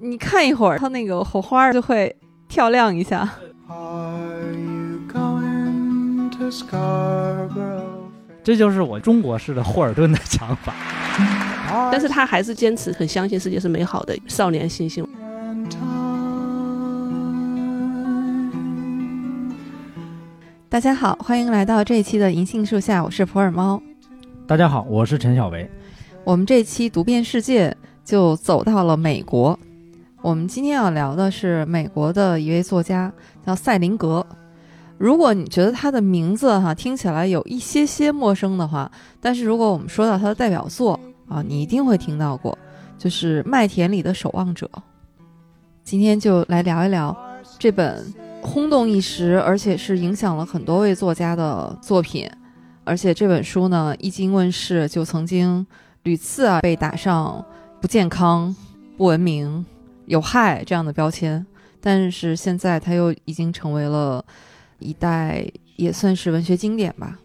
你看一会儿，它那个火花就会跳亮一下。这就是我中国式的霍尔顿的想法。但是他还是坚持很相信世界是美好的，少年信心。大家好，欢迎来到这一期的银杏树下，我是普洱猫。大家好，我是陈小维。我们这期读遍世界就走到了美国。我们今天要聊的是美国的一位作家，叫赛林格。如果你觉得他的名字哈听起来有一些些陌生的话，但是如果我们说到他的代表作啊，你一定会听到过，就是《麦田里的守望者》。今天就来聊一聊这本轰动一时，而且是影响了很多位作家的作品。而且这本书呢，一经问世就曾经屡次啊被打上不健康、不文明、有害这样的标签，但是现在它又已经成为了一代也算是文学经典吧。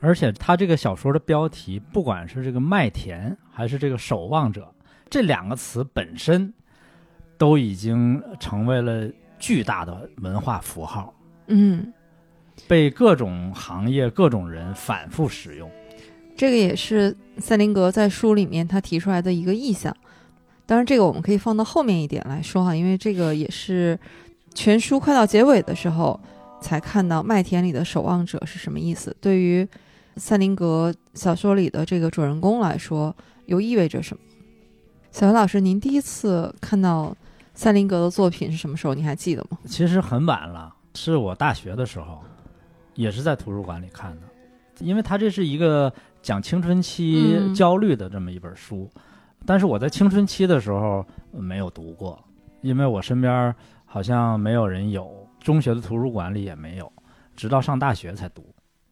而且他这个小说的标题，不管是这个麦田还是这个守望者，这两个词本身都已经成为了巨大的文化符号，嗯，被各种行业、各种人反复使用。这个也是塞林格在书里面他提出来的一个意向。当然，这个我们可以放到后面一点来说哈，因为这个也是全书快到结尾的时候才看到麦田里的守望者是什么意思。对于塞林格小说里的这个主人公来说，又意味着什么？小袁老师，您第一次看到塞林格的作品是什么时候？你还记得吗？其实很晚了，是我大学的时候，也是在图书馆里看的，因为他这是一个讲青春期嗯焦虑的这么一本书，但是我在青春期的时候呃没有读过，因为我身边好像没有人有，中学的图书馆里也没有，直到上大学才读。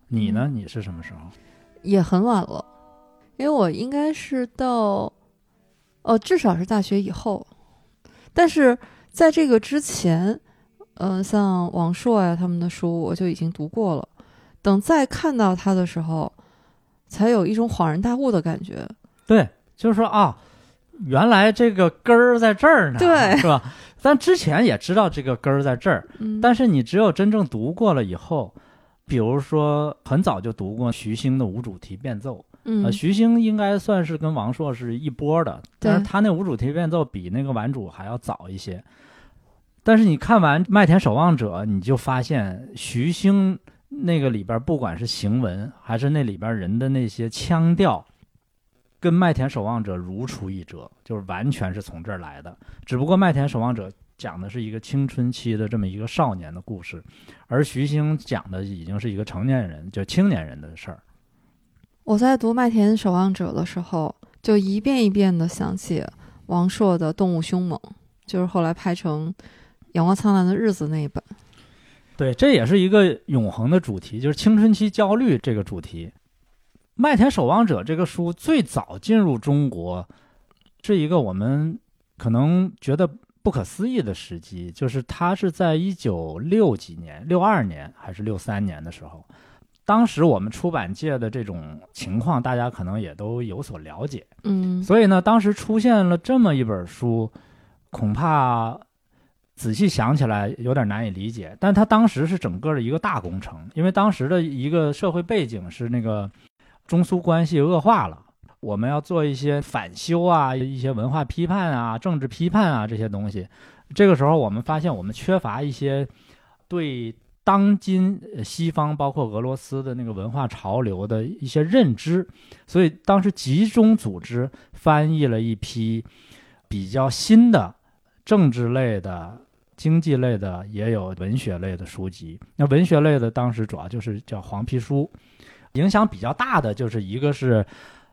你呢？嗯你是什么时候？也很晚了，因为我应该是到，哦，至少是大学以后。但是在这个之前，嗯、像王朔呀、他们的书，我就已经读过了。等再看到他的时候，才有一种恍然大悟的感觉。对，就是说啊，原来这个根儿在这儿呢，对是吧？但之前也知道这个根儿在这儿，嗯，但是你只有真正读过了以后，比如说很早就读过徐兴的无主题变奏，嗯呃，徐星应该算是跟王朔是一波的，但是他那无主题变奏比那个顽主还要早一些。但是你看完《麦田守望者》，你就发现徐星那个里边，不管是行文还是那里边人的那些腔调，跟《麦田守望者》如出一辙，就是完全是从这儿来的。只不过《麦田守望者》讲的是一个青春期的这么一个少年的故事，而徐星讲的已经是一个成年人，就青年人的事儿。我在读《麦田守望者》的时候，就一遍一遍的想起王朔的《动物凶猛》，就是后来拍成《阳光灿烂的日子》那一本。对，这也是一个永恒的主题，就是青春期焦虑这个主题。《麦田守望者》这个书最早进入中国，是一个我们可能觉得不可思议的时机，就是它是在一九六几年、六二年还是六三年的时候。当时我们出版界的这种情况，大家可能也都有所了解。嗯，所以呢，当时出现了这么一本书，恐怕仔细想起来有点难以理解。但它当时是整个的一个大工程，因为当时的一个社会背景是那个中苏关系恶化了，我们要做一些反修啊、一些文化批判啊、政治批判啊这些东西。这个时候，我们发现我们缺乏一些对当今西方包括俄罗斯的那个文化潮流的一些认知，所以当时集中组织翻译了一批比较新的政治类的、经济类的，也有文学类的书籍。那文学类的当时主要就是叫黄皮书，影响比较大的就是一个是《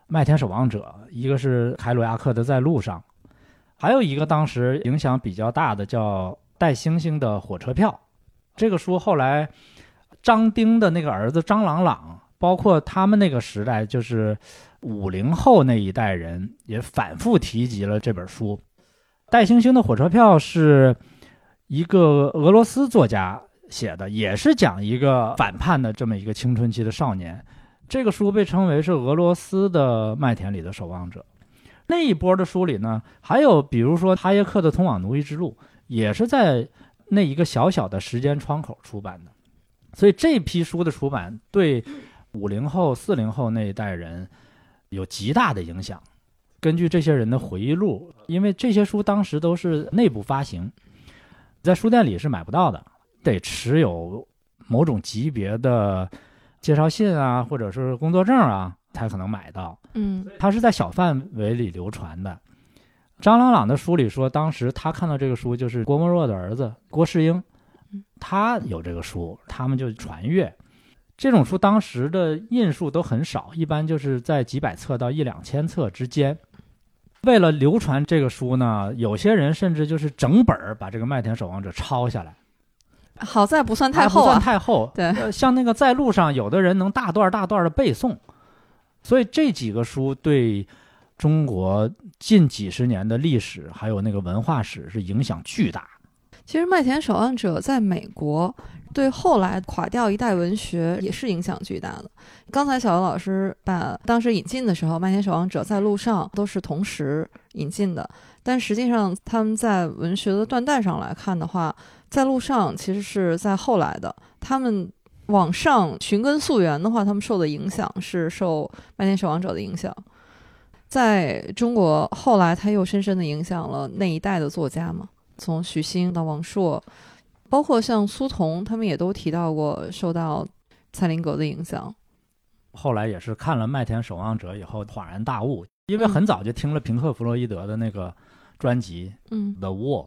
麦田守望者》，一个是凯鲁亚克的《在路上》，还有一个当时影响比较大的叫《带星星的火车票》。这个书后来张丁的那个儿子张朗朗，包括他们那个时代，就是五零后那一代人，也反复提及了这本书。戴星星的火车票是一个俄罗斯作家写的，也是讲一个反叛的这么一个青春期的少年。这个书被称为是俄罗斯的麦田里的守望者。那一波的书里呢，还有比如说哈耶克的《通往奴役之路》，也是在那一个小小的时间窗口出版的。所以这批书的出版对五零后、四零后那一代人有极大的影响。根据这些人的回忆录，因为这些书当时都是内部发行，在书店里是买不到的，得持有某种级别的介绍信啊，或者是工作证啊，才可能买到。嗯它是在小范围里流传的。张朗朗的书里说，当时他看到这个书，就是郭沫若的儿子郭世英嗯，他有这个书，他们就传阅。这种书当时的印数都很少，一般就是在几百册到一两千册之间。为了流传这个书呢，有些人甚至就是整本儿把这个《麦田守望者》抄下来，好在不算太还不算厚啊。太厚。对呃，像那个在路上，有的人能大段大段的背诵，所以这几个书对中国近几十年的历史还有那个文化史是影响巨大。其实《麦田守望者》在美国对后来垮掉一代文学也是影响巨大的。刚才小游老师把当时引进的时候，《麦田守望者》在路上都是同时引进的，但实际上他们在文学的断代上来看的话，在路上其实是在后来的。他们往上寻根溯源的话，他们受的影响是受《麦田守望者》的影响。在中国后来，他又深深的影响了那一代的作家嘛。从许昕到王朔，包括像苏童，他们也都提到过受到蔡林格的影响。后来也是看了《麦田守望者》以后恍然大悟，因为嗯很早就听了平克·弗洛伊德的那个专辑嗯《The Wall》，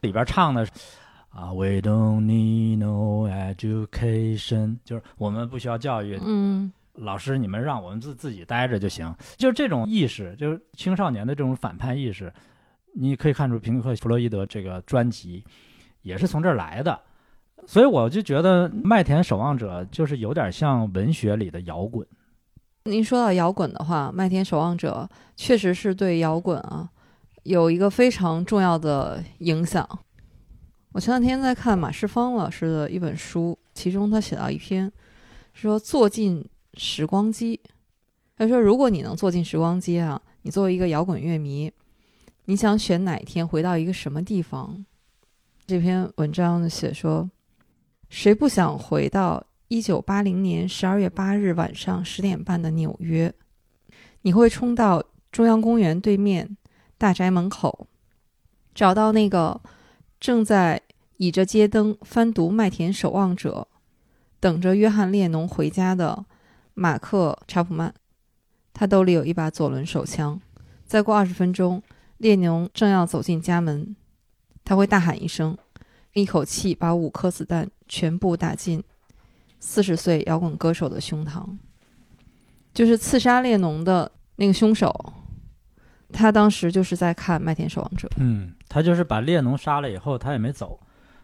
里边唱的啊，We don't need no education，就是我们不需要教育，嗯老师，你们让我们自自己待着就行。就是这种意识，就是青少年的这种反叛意识，你可以看出平克·弗洛伊德这个专辑也是从这儿来的。所以我就觉得《麦田守望者》就是有点像文学里的摇滚。您说到摇滚的话，《麦田守望者》确实是对摇滚啊有一个非常重要的影响。我前两天在看马世芳老师的一本书，其中他写到一篇，说坐进时光机。他说，如果你能坐进时光机啊，你作为一个摇滚乐迷，你想选哪天回到一个什么地方？这篇文章写说，谁不想回到一九八零年十二月八日晚上十点半的纽约？你会冲到中央公园对面大宅门口，找到那个正在倚着街灯翻读《麦田守望者》，等着约翰列侬回家的马克查普曼。他兜里有一把左轮手枪。再过二十分钟，列侬正要走进家门，他会大喊一声，一口气把五颗子弹全部打进四十岁摇滚歌手的胸膛。就是刺杀列侬的那个凶手，他当时就是在看《麦田守望者》。嗯，他就是把列侬杀了以后，他也没走，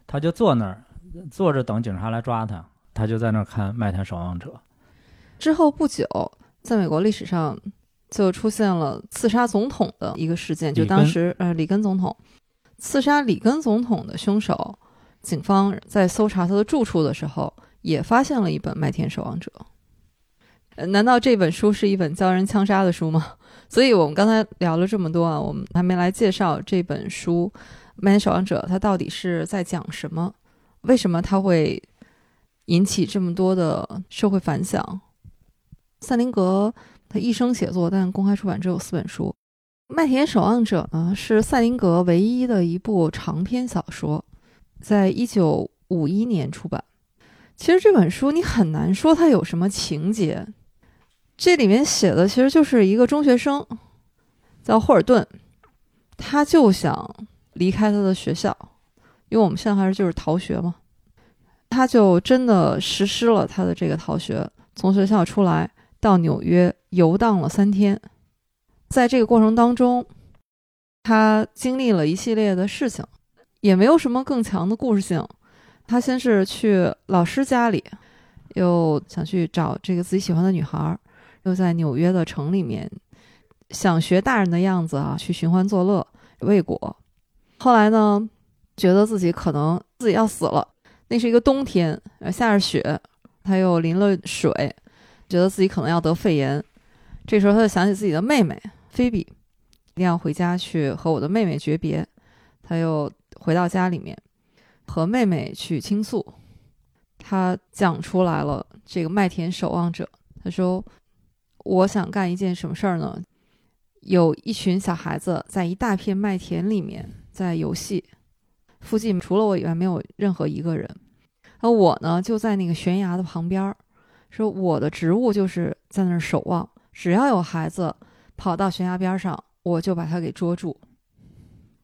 他就坐那儿坐着等警察来抓他，他就在那儿看《麦田守望者》。之后不久，在美国历史上就出现了刺杀总统的一个事件，就当时呃里根总统刺杀里根总统的凶手，警方在搜查他的住处的时候，也发现了一本《麦田守望者》。呃难道这本书是一本教人枪杀的书吗？所以我们刚才聊了这么多啊，我们还没来介绍这本书《麦田守望者》，它到底是在讲什么？为什么它会引起这么多的社会反响？赛林格他一生写作，但公开出版只有四本书。《麦田守望者》呢是赛林格唯一的一部长篇小说，在一九五一年出版。其实这本书你很难说它有什么情节，这里面写的其实就是一个中学生叫霍尔顿，他就想离开他的学校，因为我们现在还是就是逃学嘛，他就真的实施了他的这个逃学，从学校出来。到纽约游荡了三天，在这个过程当中，他经历了一系列的事情，也没有什么更强的故事性。他先是去老师家里，又想去找这个自己喜欢的女孩，又在纽约的城里面想学大人的样子啊，去寻欢作乐未果。后来呢，觉得自己可能自己要死了，那是一个冬天，下着雪，他又淋了水，觉得自己可能要得肺炎。这时候他就想起自己的妹妹菲比，一定要回家去和我的妹妹诀别。他又回到家里面，和妹妹去倾诉。他讲出来了这个麦田守望者。他说：“我想干一件什么事儿呢？有一群小孩子在一大片麦田里面在游戏，附近除了我以外没有任何一个人。而我呢，就在那个悬崖的旁边儿。说我的职务就是在那儿守望，只要有孩子跑到悬崖边上，我就把他给捉住。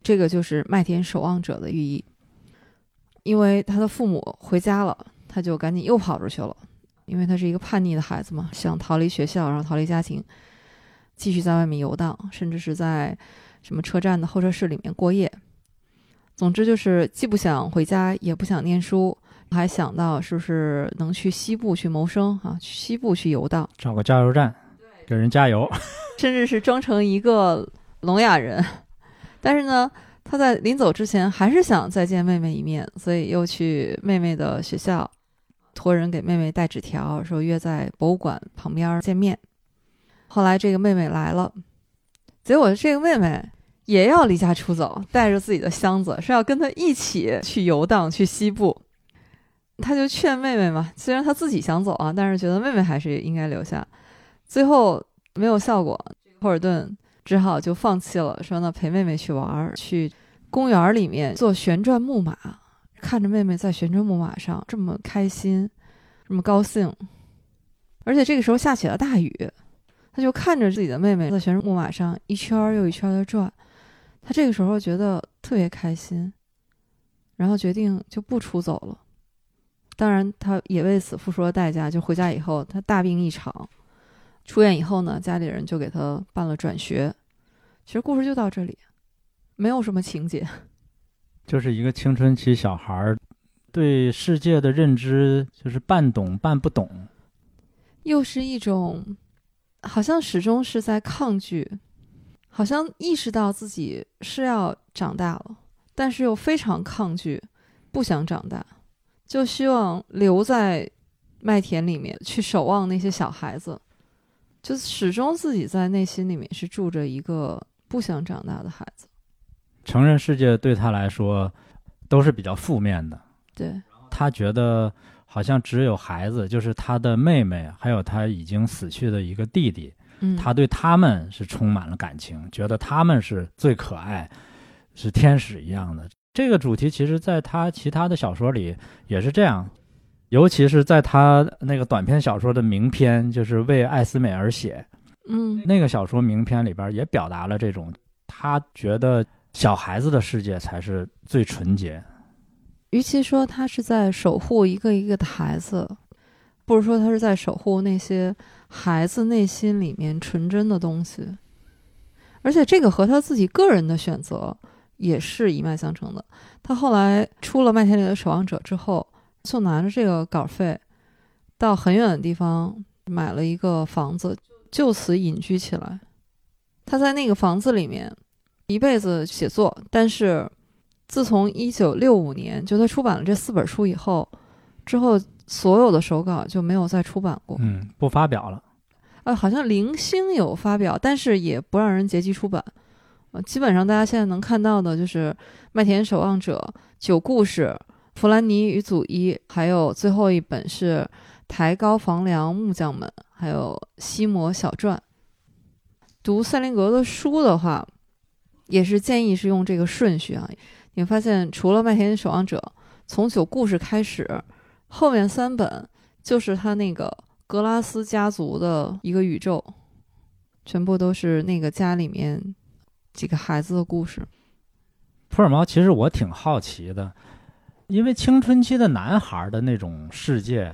这个就是麦田守望者的寓意。因为他的父母回家了，他就赶紧又跑出去了。因为他是一个叛逆的孩子嘛，想逃离学校，然后逃离家庭，继续在外面游荡，甚至是在什么车站的候车室里面过夜。总之就是既不想回家，也不想念书，还想到是不是能去西部去谋生啊？去西部去游荡，找个加油站，给人加油。甚至是装成一个聋哑人。但是呢，他在临走之前还是想再见妹妹一面，所以又去妹妹的学校。托人给妹妹带纸条，说约在博物馆旁边见面。后来这个妹妹来了，结果这个妹妹也要离家出走，带着自己的箱子，是要跟他一起去游荡去西部。他就劝妹妹嘛，虽然他自己想走啊，但是觉得妹妹还是应该留下。最后没有效果，霍尔顿只好就放弃了，说那陪妹妹去玩儿，去公园里面坐旋转木马。看着妹妹在旋转木马上这么开心，这么高兴，而且这个时候下起了大雨，他就看着自己的妹妹在旋转木马上一圈又一圈的转，他这个时候觉得特别开心，然后决定就不出走了。当然，他也为此付出了代价，就回家以后他大病一场，出院以后呢，家里人就给他办了转学。其实故事就到这里，没有什么情节。就是一个青春期小孩儿对世界的认知，就是半懂半不懂，又是一种好像始终是在抗拒，好像意识到自己是要长大了，但是又非常抗拒，不想长大，就希望留在麦田里面去守望那些小孩子，就始终自己在内心里面是住着一个不想长大的孩子。成人世界对他来说都是比较负面的。对，他觉得好像只有孩子，就是他的妹妹，还有他已经死去的一个弟弟，嗯，他对他们是充满了感情，觉得他们是最可爱，是天使一样的。这个主题其实在他其他的小说里也是这样，尤其是在他那个短篇小说的名篇，就是为艾斯美而写，嗯，那个小说名篇里边也表达了这种，他觉得。小孩子的世界才是最纯洁。与其说他是在守护一个一个的孩子，不如说他是在守护那些孩子内心里面纯真的东西。而且这个和他自己个人的选择也是一脉相承的。他后来出了《麦田里的守望者》之后，就拿着这个稿费，到很远的地方买了一个房子，就此隐居起来。他在那个房子里面。一辈子写作，但是自从一九六五年就他出版了这四本书以后，之后所有的手稿就没有再出版过。嗯，不发表了。呃，好像零星有发表，但是也不让人结集出版。呃，基本上大家现在能看到的就是《麦田守望者》《九故事》《弗兰尼与祖伊》，还有最后一本是《抬高房梁木匠们》，还有《西摩小传》。读塞林格的书的话。也是建议是用这个顺序啊。你发现除了《麦田守望者》，从九故事开始，后面三本就是他那个格拉斯家族的一个宇宙，全部都是那个家里面几个孩子的故事。普尔猫其实我挺好奇的，因为青春期的男孩的那种世界，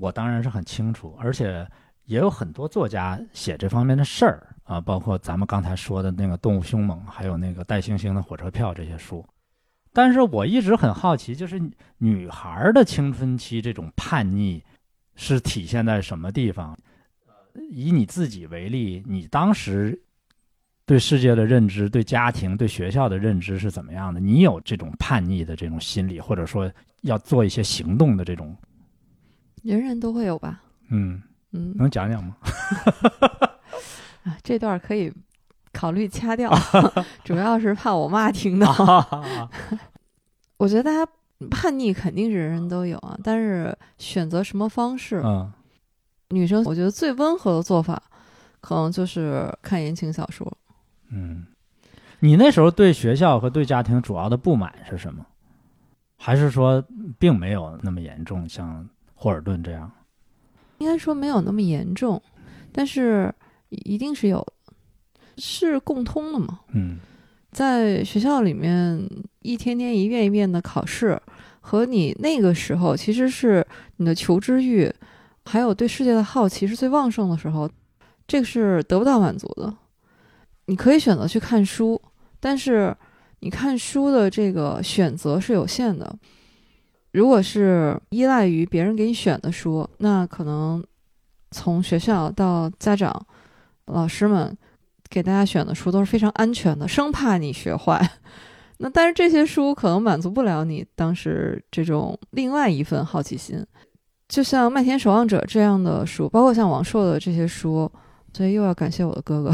我当然是很清楚，而且也有很多作家写这方面的事儿。啊，包括咱们刚才说的那个《动物凶猛》，还有那个《带星星的火车票》这些书，但是我一直很好奇，就是女孩的青春期这种叛逆是体现在什么地方？以你自己为例，你当时对世界的认知、对家庭、对学校的认知是怎么样的？你有这种叛逆的这种心理，或者说要做一些行动的这种，人人都会有吧？嗯，嗯，能讲讲吗？啊，这段可以考虑掐掉，主要是怕我妈听到。我觉得大家叛逆肯定是人人都有啊，但是选择什么方式，嗯女生我觉得最温和的做法，可能就是看言情小说。嗯，你那时候对学校和对家庭主要的不满是什么？还是说并没有那么严重，像霍尔顿这样？应该说没有那么严重，但是一定是有，是共通的嘛。嗯在学校里面，一天天一遍一遍的考试，和你那个时候其实是你的求知欲，还有对世界的好奇是最旺盛的时候，这个是得不到满足的。你可以选择去看书，但是你看书的这个选择是有限的。如果是依赖于别人给你选的书，那可能从学校到家长、老师们给大家选的书都是非常安全的，生怕你学坏。那但是这些书可能满足不了你当时这种另外一份好奇心，就像《麦田守望者》这样的书，包括像王朔的这些书，所以又要感谢我的哥哥。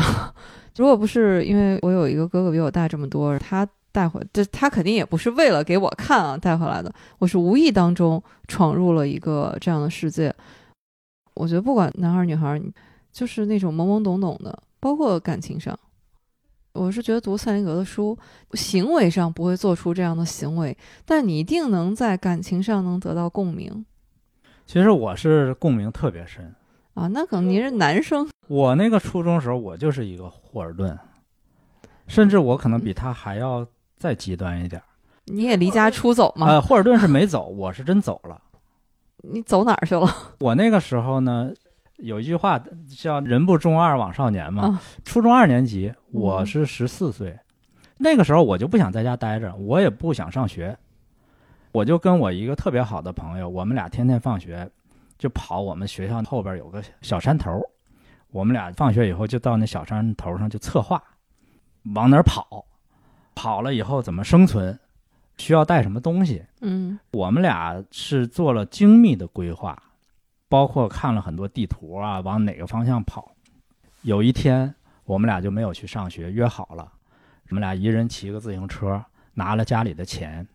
如果不是因为我有一个哥哥比我大这么多，他带回，这他肯定也不是为了给我看啊带回来的，我是无意当中闯入了一个这样的世界。我觉得不管男孩女孩儿，就是那种懵懵懂懂的，包括感情上，我是觉得读赛林格的书，行为上不会做出这样的行为，但你一定能在感情上能得到共鸣其实我是共鸣特别深。啊。那可能您是男生，我那个初中时候，我就是一个霍尔顿，甚至我可能比他还要再极端一点儿。你也离家出走吗？呃，霍尔顿是没走，我是真走了。你走哪儿去了？我那个时候呢，有一句话叫“人不中二枉少年”嘛。啊初中二年级，我是十四岁，那个时候我就不想在家待着，我也不想上学，我就跟我一个特别好的朋友，我们俩天天放学就跑我们学校后边有个小山头，我们俩放学以后就到那小山头上就策划，往哪儿跑，跑了以后怎么生存，需要带什么东西，嗯我们俩是做了精密的规划，包括看了很多地图啊，往哪个方向跑。有一天，我们俩就没有去上学，约好了，我们俩一人骑个自行车，拿了家里的钱，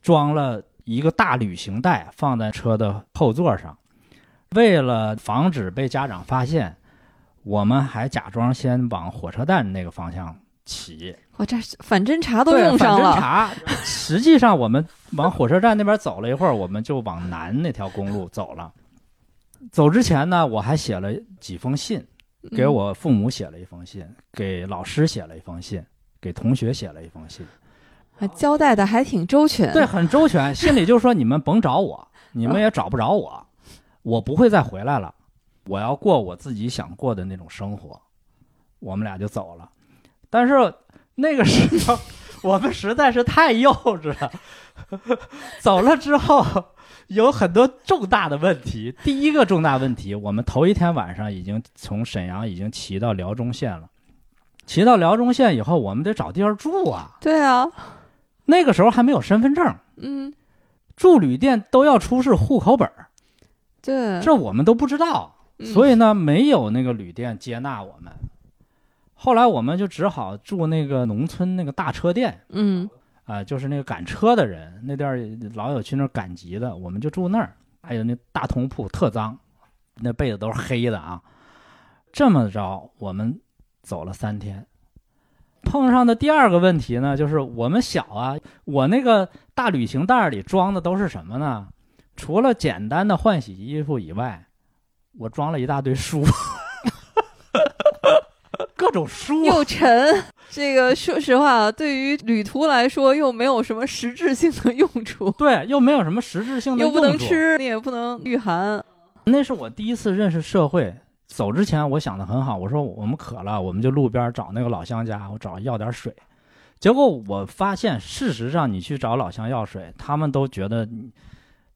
装了一个大旅行袋放在车的后座上。为了防止被家长发现，我们还假装先往火车站那个方向骑。我这反侦查都用上了，反侦查。实际上，我们往火车站那边走了一会儿，我们就往南那条公路走了。走之前呢，我还写了几封信，给嗯我父母写了一封信，给老师写了一封信，给同学写了一封信。还交代的还挺周全。对，很周全。信里就说你们甭找我，你们也找不着我，我不会再回来了。我要过我自己想过的那种生活。我们俩就走了，但是那个时候我们实在是太幼稚了。走了之后有很多重大的问题。第一个重大问题，我们头一天晚上已经从沈阳已经骑到辽中县了。骑到辽中县以后，我们得找地儿住啊。对啊，那个时候还没有身份证，嗯，住旅店都要出示户口本儿，对，这我们都不知道，嗯所以呢，没有那个旅店接纳我们。后来我们就只好住那个农村那个大车店，嗯啊、就是那个赶车的人，那地儿老有去那儿赶集的，我们就住那儿。还有那大通铺特脏，那被子都是黑的啊。这么着，我们走了三天。碰上的第二个问题呢，就是我们小啊，我那个大旅行袋里装的都是什么呢？除了简单的换洗衣服以外，我装了一大堆书，各种书。又沉。这个说实话，对于旅途来说，又没有什么实质性的用处，对，又没有什么实质性的用处又不能吃，你也不能御寒。那是我第一次认识社会。走之前，我想的很好，我说我们渴了，我们就路边找那个老乡家，我找要点水。结果我发现，事实上你去找老乡要水，他们都觉得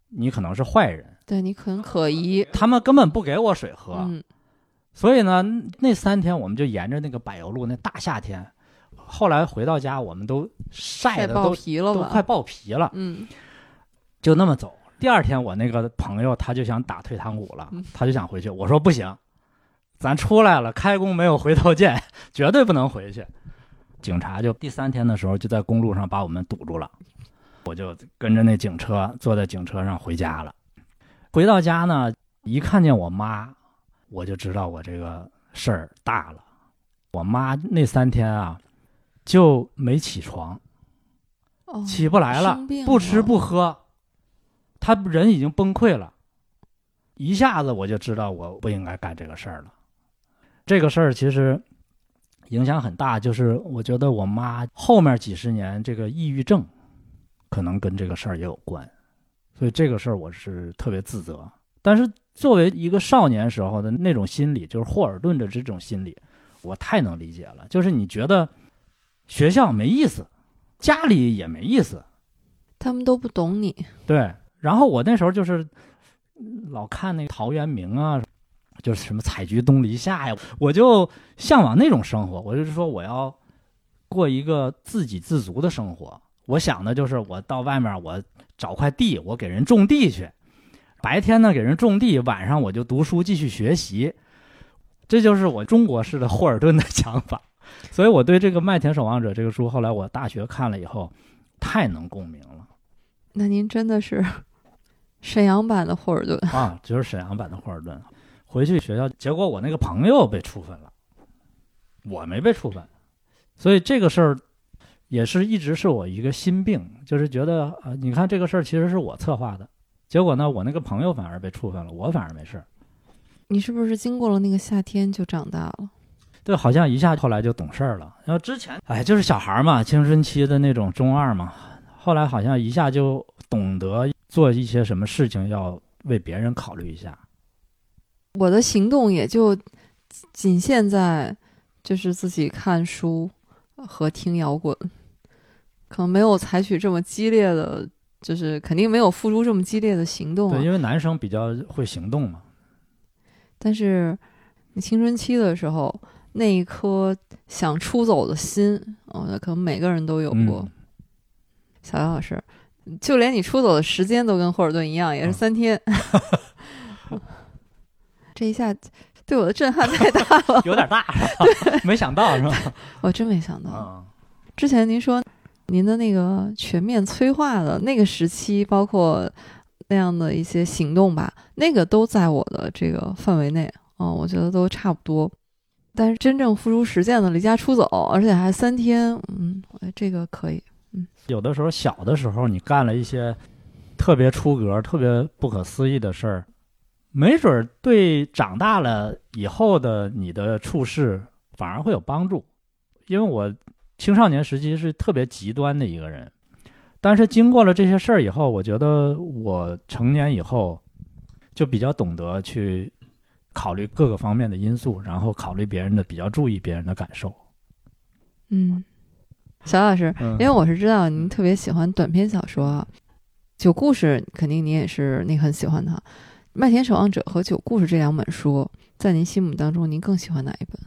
你你可能是坏人，对你很可疑。他们根本不给我水喝。嗯所以呢，那三天我们就沿着那个柏油路，那大夏天，后来回到家，我们都晒的都皮了？都快爆皮了，嗯，就那么走。第二天，我那个朋友他就想打退堂鼓了嗯，他就想回去。我说不行，咱出来了，开弓没有回头箭，绝对不能回去。警察就第三天的时候就在公路上把我们堵住了，我就跟着那警车坐在警车上回家了。回到家呢，一看见我妈，我就知道我这个事儿大了。我妈那三天啊，就没起床，哦，起不来了不吃不喝，她人已经崩溃了，一下子我就知道我不应该干这个事儿了。这个事儿其实影响很大，就是我觉得我妈后面几十年这个抑郁症，可能跟这个事儿也有关，所以这个事儿我是特别自责。但是作为一个少年时候的那种心理，就是霍尔顿的这种心理，我太能理解了。就是你觉得学校没意思，家里也没意思，他们都不懂你。对，然后我那时候就是嗯老看那个陶渊明啊，就是什么采菊东篱下呀，我就向往那种生活。我就是说我要过一个自给自足的生活。我想的就是我到外面我找块地，我给人种地去，白天呢给人种地，晚上我就读书继续学习。这就是我中国式的霍尔顿的想法。所以我对这个《麦田守望者》这个书，后来我大学看了以后，太能共鸣了。那您真的是沈阳版的霍尔顿。啊，就是沈阳版的霍尔顿。回去学校，结果我那个朋友被处分了，我没被处分，所以这个事儿也是一直是我一个心病，就是觉得啊、呃你看这个事儿其实是我策划的，结果呢，我那个朋友反而被处分了，我反而没事儿。你是不是经过了那个夏天就长大了？对，好像一下后来就懂事儿了。然后之前，哎，就是小孩儿嘛，青春期的那种中二嘛，后来好像一下就懂得做一些什么事情要为别人考虑一下。我的行动也就仅限在就是自己看书和听摇滚，可能没有采取这么激烈的，就是肯定没有付出这么激烈的行动、啊对，。因为男生比较会行动嘛。但是你青春期的时候，那一颗想出走的心，哦，那可能每个人都有过。嗯小杨老师，就连你出走的时间都跟霍尔顿一样，也是嗯三天。这一下 对我的震撼太大了，有点大是吧？没想到是吧？我真没想到。啊，之前您说您的那个全面催化的那个时期，包括那样的一些行动吧，那个都在我的这个范围内。嗯，我觉得都差不多。但是真正付诸实践的离家出走，而且还三天，嗯，我觉得这个可以。嗯有的时候小的时候你干了一些特别出格、特别不可思议的事儿，没准儿对长大了以后的你的处事反而会有帮助。因为我青少年时期是特别极端的一个人，但是经过了这些事儿以后，我觉得我成年以后就比较懂得去考虑各个方面的因素，然后考虑别人的，比较注意别人的感受。嗯，小老师，嗯因为我是知道您特别喜欢短篇小说啊，《九故事》肯定你也是你很喜欢它，《麦田守望者》和《九故事》这两本书，在您心目当中，您更喜欢哪一本？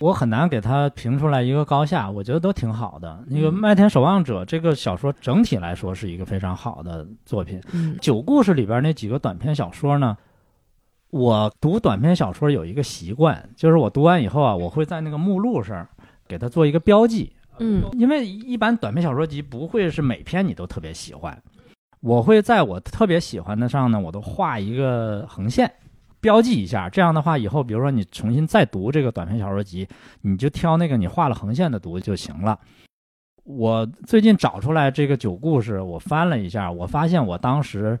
我很难给它评出来一个高下，我觉得都挺好的。那个《嗯麦田守望者》这个小说整体来说是一个非常好的作品。嗯九故事里边那几个短篇小说呢，我读短篇小说有一个习惯，就是我读完以后啊，我会在那个目录上给它做一个标记。嗯因为一般短篇小说集不会是每篇你都特别喜欢，我会在我特别喜欢的上呢，我都画一个横线，标记一下。这样的话，以后比如说你重新再读这个短篇小说集，你就挑那个你画了横线的读就行了。我最近找出来这个九故事，我翻了一下，我发现我当时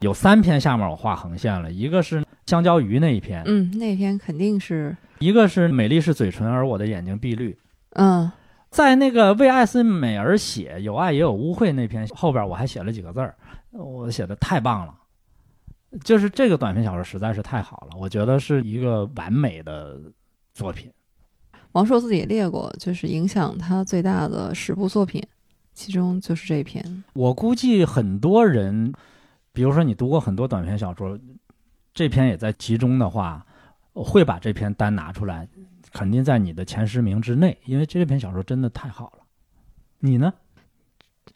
有三篇下面我画横线了，一个是香蕉鱼那一篇，嗯，那篇肯定是，一个是美丽是嘴唇而我的眼睛碧绿，嗯在那个为爱斯美而写，有爱也有污秽那篇后边，我还写了几个字儿，我写的太棒了，就是这个短篇小说实在是太好了，我觉得是一个完美的作品。王朔自己也列过，就是影响他最大的十部作品，其中就是这篇。我估计很多人，比如说你读过很多短篇小说，这篇也在其中的话，会把这篇单拿出来，肯定在你的前十名之内，因为这篇小说真的太好了。你呢？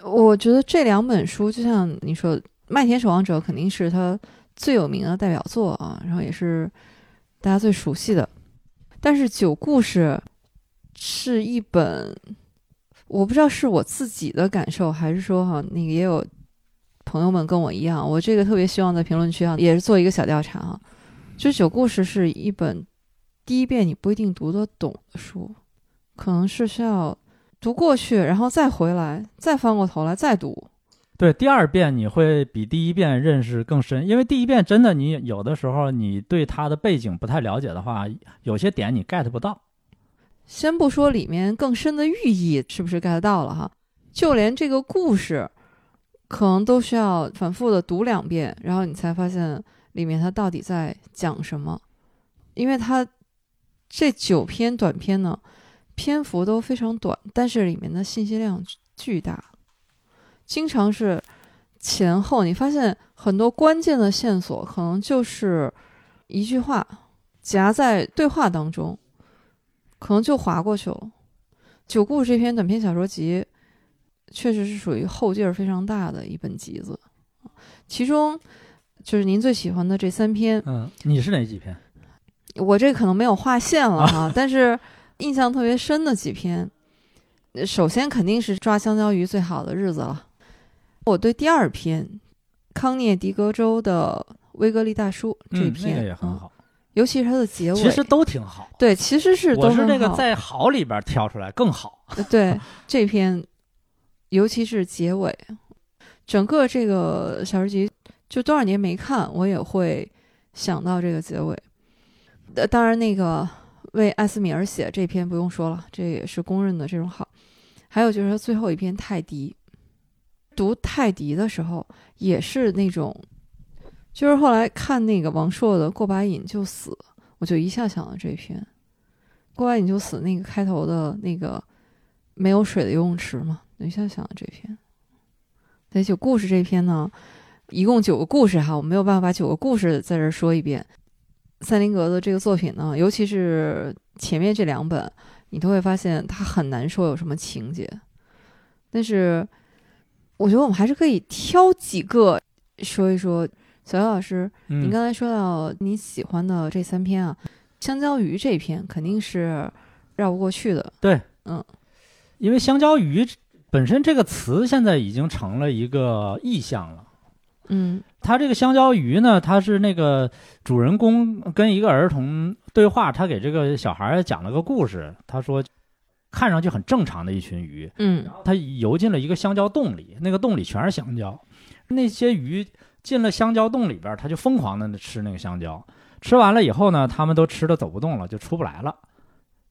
我觉得这两本书，就像你说，《麦田守望者》肯定是他最有名的代表作啊，然后也是大家最熟悉的。但是《九故事》是一本，我不知道是我自己的感受，还是说哈，那个也有朋友们跟我一样，我这个特别希望在评论区啊，也是做一个小调查啊。就《九故事》是一本第一遍你不一定读得懂的书，可能是需要读过去，然后再回来，再翻过头来再读。对，第二遍你会比第一遍认识更深，因为第一遍真的你有的时候你对它的背景不太了解的话，有些点你 get 不到。先不说里面更深的寓意是不是 get 到了哈，就连这个故事，可能都需要反复的读两遍，然后你才发现里面它到底在讲什么。因为它这九篇短篇呢，篇幅都非常短，但是里面的信息量巨大，经常是前后你发现很多关键的线索，可能就是一句话夹在对话当中。可能就划过去了。《九故》这篇短篇小说集，确实是属于后劲儿非常大的一本集子。其中，就是您最喜欢的这三篇，嗯，你是哪几篇？我这可能没有划线了哈，但是印象特别深的几篇，首先肯定是抓香蕉鱼最好的日子了。我对第二篇康涅狄格州的威格利大叔这嗯，那篇、个也很好，尤其是它的结尾，其实都挺好。对，其实是都我是很好那个在好里边挑出来更好。呃对 这篇，尤其是结尾，整个这个小说集就多少年没看，我也会想到这个结尾。呃，当然，那个为艾斯米尔写这篇不用说了，这也是公认的这种好。还有就是他最后一篇《泰迪》，读《泰迪》的时候也是那种，就是后来看那个王朔的《过把瘾就死》，我就一下想到这篇。过完瘾就死那个开头的那个没有水的游泳池嘛，一下想到这篇。对，九故事这篇呢，一共九个故事哈，我没有办法把九个故事在这儿说一遍。赛林格的这个作品呢，尤其是前面这两本，你都会发现它很难说有什么情节。但是，我觉得我们还是可以挑几个说一说。小姚老师，嗯您刚才说到你喜欢的这三篇啊，香蕉鱼这篇肯定是绕不过去的。对，嗯，因为香蕉鱼本身这个词现在已经成了一个意象了。嗯它这个香蕉鱼呢，它是那个主人公跟一个儿童对话，他给这个小孩儿讲了个故事。他说，看上去很正常的一群鱼，嗯他游进了一个香蕉洞里，那个洞里全是香蕉。那些鱼进了香蕉洞里边儿，它就疯狂的吃那个香蕉。吃完了以后呢，它们都吃的走不动了，就出不来了。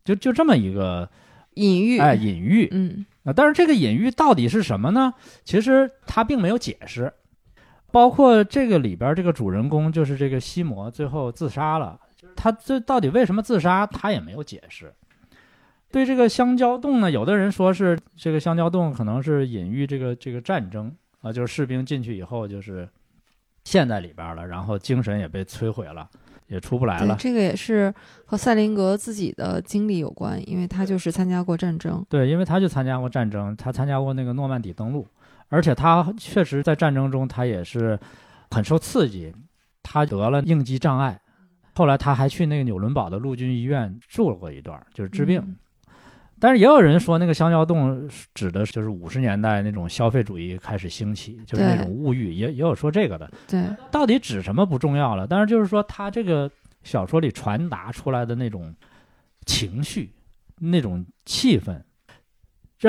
就就这么一个隐喻，哎隐喻嗯啊，但是这个隐喻到底是什么呢？其实他并没有解释。包括这个里边这个主人公就是这个西摩，最后自杀了。他这到底为什么自杀，他也没有解释。对这个香蕉洞呢，有的人说是这个香蕉洞可能是隐喻这个这个战争啊，就是士兵进去以后就是陷在里边儿了，然后精神也被摧毁了，也出不来了，。这个也是和赛林格自己的经历有关，因为他就是参加过战争。对，因为他就参加过战争，他参加过那个诺曼底登陆，而且他确实在战争中他也是很受刺激，他得了应激障碍，后来他还去那个纽伦堡的陆军医院住了过一段儿，就是治病。嗯但是也有人说，那个香蕉洞指的就是五十年代那种消费主义开始兴起，就是那种物欲，也也有说这个的。对，到底指什么不重要了，但是就是说他这个小说里传达出来的那种情绪、那种气氛，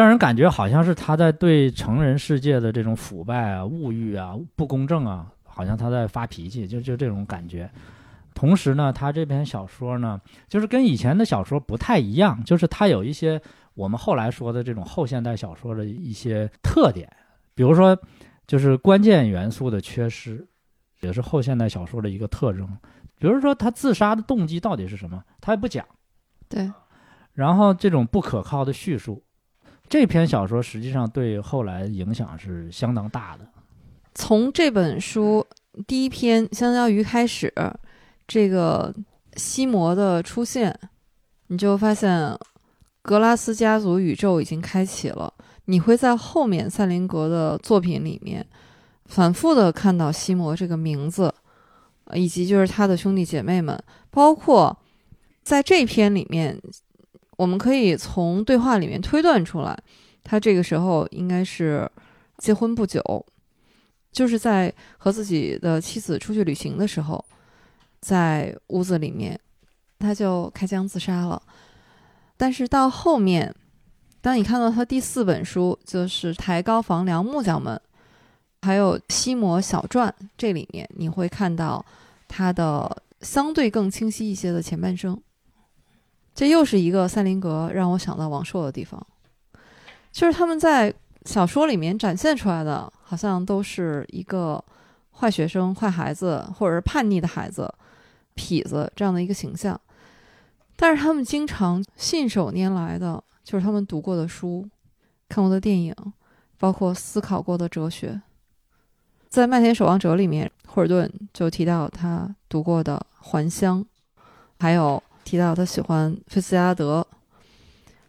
让人感觉好像是他在对成人世界的这种腐败啊、物欲啊、不公正啊，好像他在发脾气，就就这种感觉。同时呢，他这篇小说呢，就是跟以前的小说不太一样，就是他有一些我们后来说的这种后现代小说的一些特点，比如说就是关键元素的缺失，也是后现代小说的一个特征。比如说他自杀的动机到底是什么，他也不讲。对，然后这种不可靠的叙述，这篇小说实际上对后来影响是相当大的。从这本书第一篇《香蕉鱼》开始，这个西摩的出现，你就发现格拉斯家族宇宙已经开启了。你会在后面赛林格的作品里面反复的看到西摩这个名字，以及就是他的兄弟姐妹们，包括在这篇里面，我们可以从对话里面推断出来，他这个时候应该是结婚不久，就是在和自己的妻子出去旅行的时候，在屋子里面，他就开枪自杀了。但是到后面，当你看到他第四本书，就是《抬高房梁木匠们》，还有《西摩小传》这里面，你会看到他的相对更清晰一些的前半生。这又是一个赛林格让我想到王朔的地方，就是他们在小说里面展现出来的，好像都是一个坏学生、坏孩子，或者是叛逆的孩子、痞子这样的一个形象。但是他们经常信手拈来的，就是他们读过的书、看过的电影，包括思考过的哲学。在《麦田守望者》里面，霍尔顿就提到他读过的《还乡》，还有提到他喜欢菲茨加德。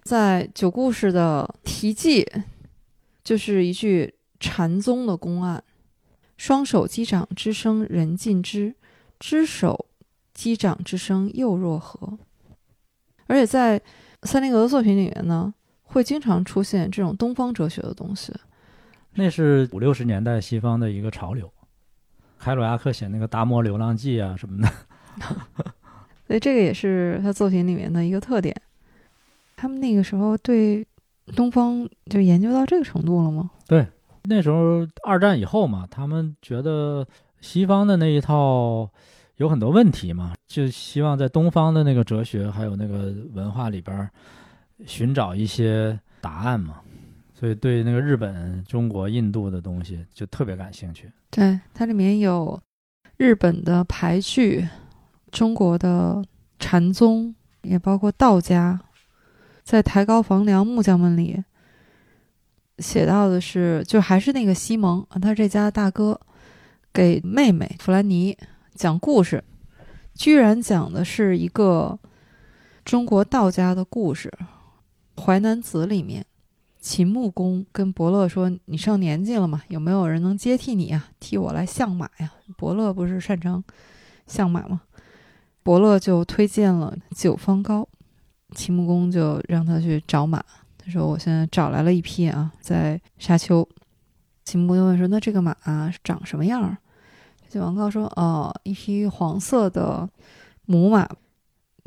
在《九故事》的题记，就是一句禅宗的公案：“双手击掌之声，人尽知；只手击掌之声，又若何？”而且在三林格的作品里面呢，会经常出现这种东方哲学的东西。那是五六十年代西方的一个潮流。凯鲁亚克写那个《达摩流浪记》啊什么的，所以这个也是他作品里面的一个特点。他们那个时候对东方就研究到这个程度了吗？对那时候二战以后嘛，他们觉得西方的那一套有很多问题嘛，就希望在东方的那个哲学还有那个文化里边儿寻找一些答案嘛，所以对那个日本、中国、印度的东西就特别感兴趣。对，它里面有日本的牌具，中国的禅宗，也包括道家。在抬高房梁木匠们里写到的是，就还是那个西蒙，他这家大哥给妹妹弗兰妮讲故事，居然讲的是一个中国道家的故事，《淮南子》里面。秦穆公跟伯乐说：“你上年纪了嘛，有没有人能接替你呀？替我来相马呀？”伯乐不是擅长相马吗？伯乐就推荐了九方高，秦穆公就让他去找马。他说：“我现在找来了一匹啊，在沙丘。”秦穆公就问说：“那这个马、长什么样儿？”九方高说：“哦，一匹黄色的母马。”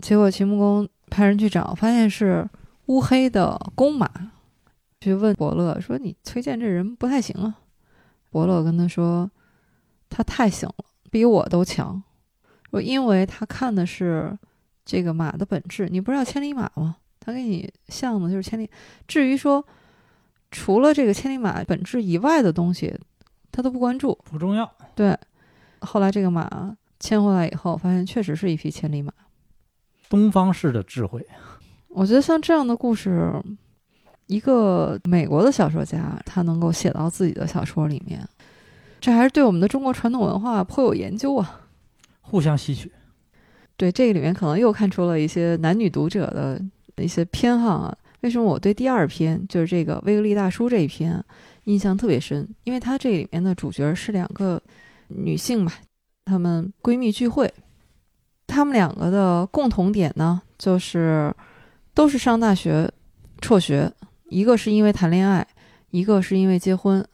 结果秦穆公派人去找，发现是乌黑的公马。去问伯乐说：“你推荐这人不太行啊。”伯乐跟他说：“他太行了，比我都强。说因为他看的是这个马的本质。你不是要千里马吗？他给你像的就是千里。至于说除了这个千里马本质以外的东西，他都不关注。不重要。对，后来这个马牵回来以后，发现确实是一匹千里马。东方式的智慧，我觉得像这样的故事，一个美国的小说家他能够写到自己的小说里面，这还是对我们的中国传统文化颇有研究啊。互相吸取。对这个里面可能又看出了一些男女读者的一些偏好啊。为什么我对第二篇就是这个《威格利大叔》这一篇印象特别深？因为它这里面的主角是两个女性吧，她们闺蜜聚会，她们两个的共同点呢，就是都是上大学辍学，一个是因为谈恋爱，一个是因为结婚。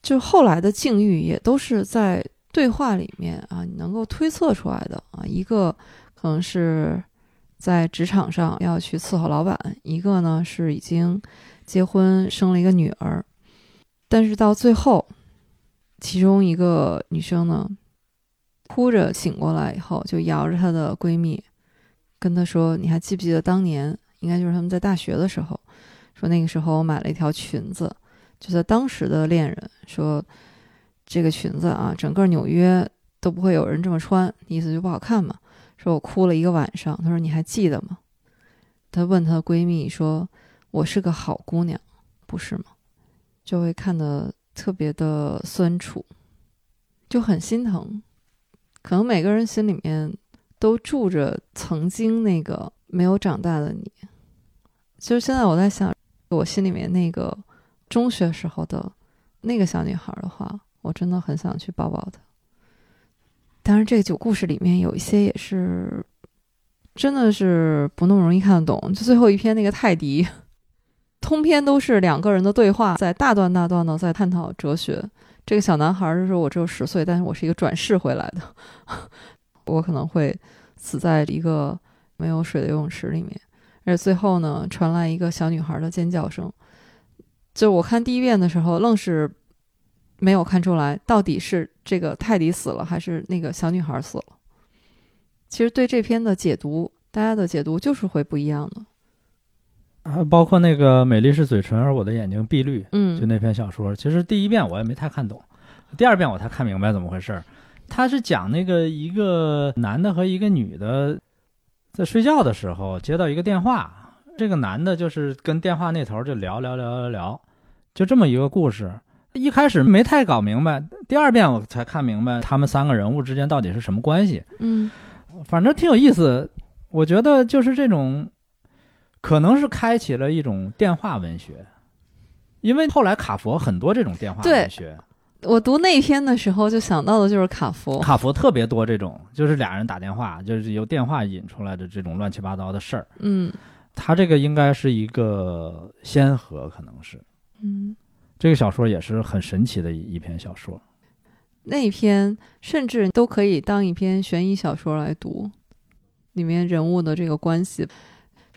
就后来的境遇也都是在对话里面啊，你能够推测出来的啊。一个可能是在职场上要去伺候老板，一个呢是已经结婚生了一个女儿，但是到最后，其中一个女生呢哭着醒过来以后，就摇着她的闺蜜，跟她说：“你还记不记得当年？应该就是他们在大学的时候，说那个时候我买了一条裙子，就在当时的恋人说。”这个裙子啊，整个纽约都不会有人这么穿，意思就不好看嘛。说我哭了一个晚上，她说你还记得吗？她问她的闺蜜说：“我是个好姑娘，不是吗？”就会看得特别的酸楚，就很心疼。可能每个人心里面都住着曾经那个没有长大的你。其实现在我在想，我心里面那个中学时候的那个小女孩的话，我真的很想去抱抱他。当然，这个故事里面有一些也是真的是不那么容易看得懂。就最后一篇那个泰迪，通篇都是两个人的对话，在大段大段的在探讨哲学。这个小男孩就是：“我只有十岁，但是我是一个转世回来的，我可能会死在一个没有水的游泳池里面。”而最后呢，传来一个小女孩的尖叫声。就我看第一遍的时候，愣是没有看出来到底是这个泰迪死了，还是那个小女孩死了。其实对这篇的解读，大家的解读就是会不一样的。啊，包括那个“美丽是嘴唇，而我的眼睛碧绿”，嗯，就那篇小说，其实第一遍我也没太看懂，第二遍我才看明白怎么回事儿。他是讲那个一个男的和一个女的在睡觉的时候接到一个电话，这个男的就是跟电话那头就聊聊聊聊聊，就这么一个故事。一开始没太搞明白，第二遍我才看明白他们三个人物之间到底是什么关系。嗯，反正挺有意思。我觉得就是这种，可能是开启了一种电话文学，因为后来卡佛很多这种电话文学，我读那篇的时候就想到的就是卡佛。卡佛特别多这种，就是俩人打电话，就是由电话引出来的这种乱七八糟的事儿。嗯他这个应该是一个先河，可能是嗯，这个小说也是很神奇的一一篇小说。那一篇甚至都可以当一篇悬疑小说来读，里面人物的这个关系。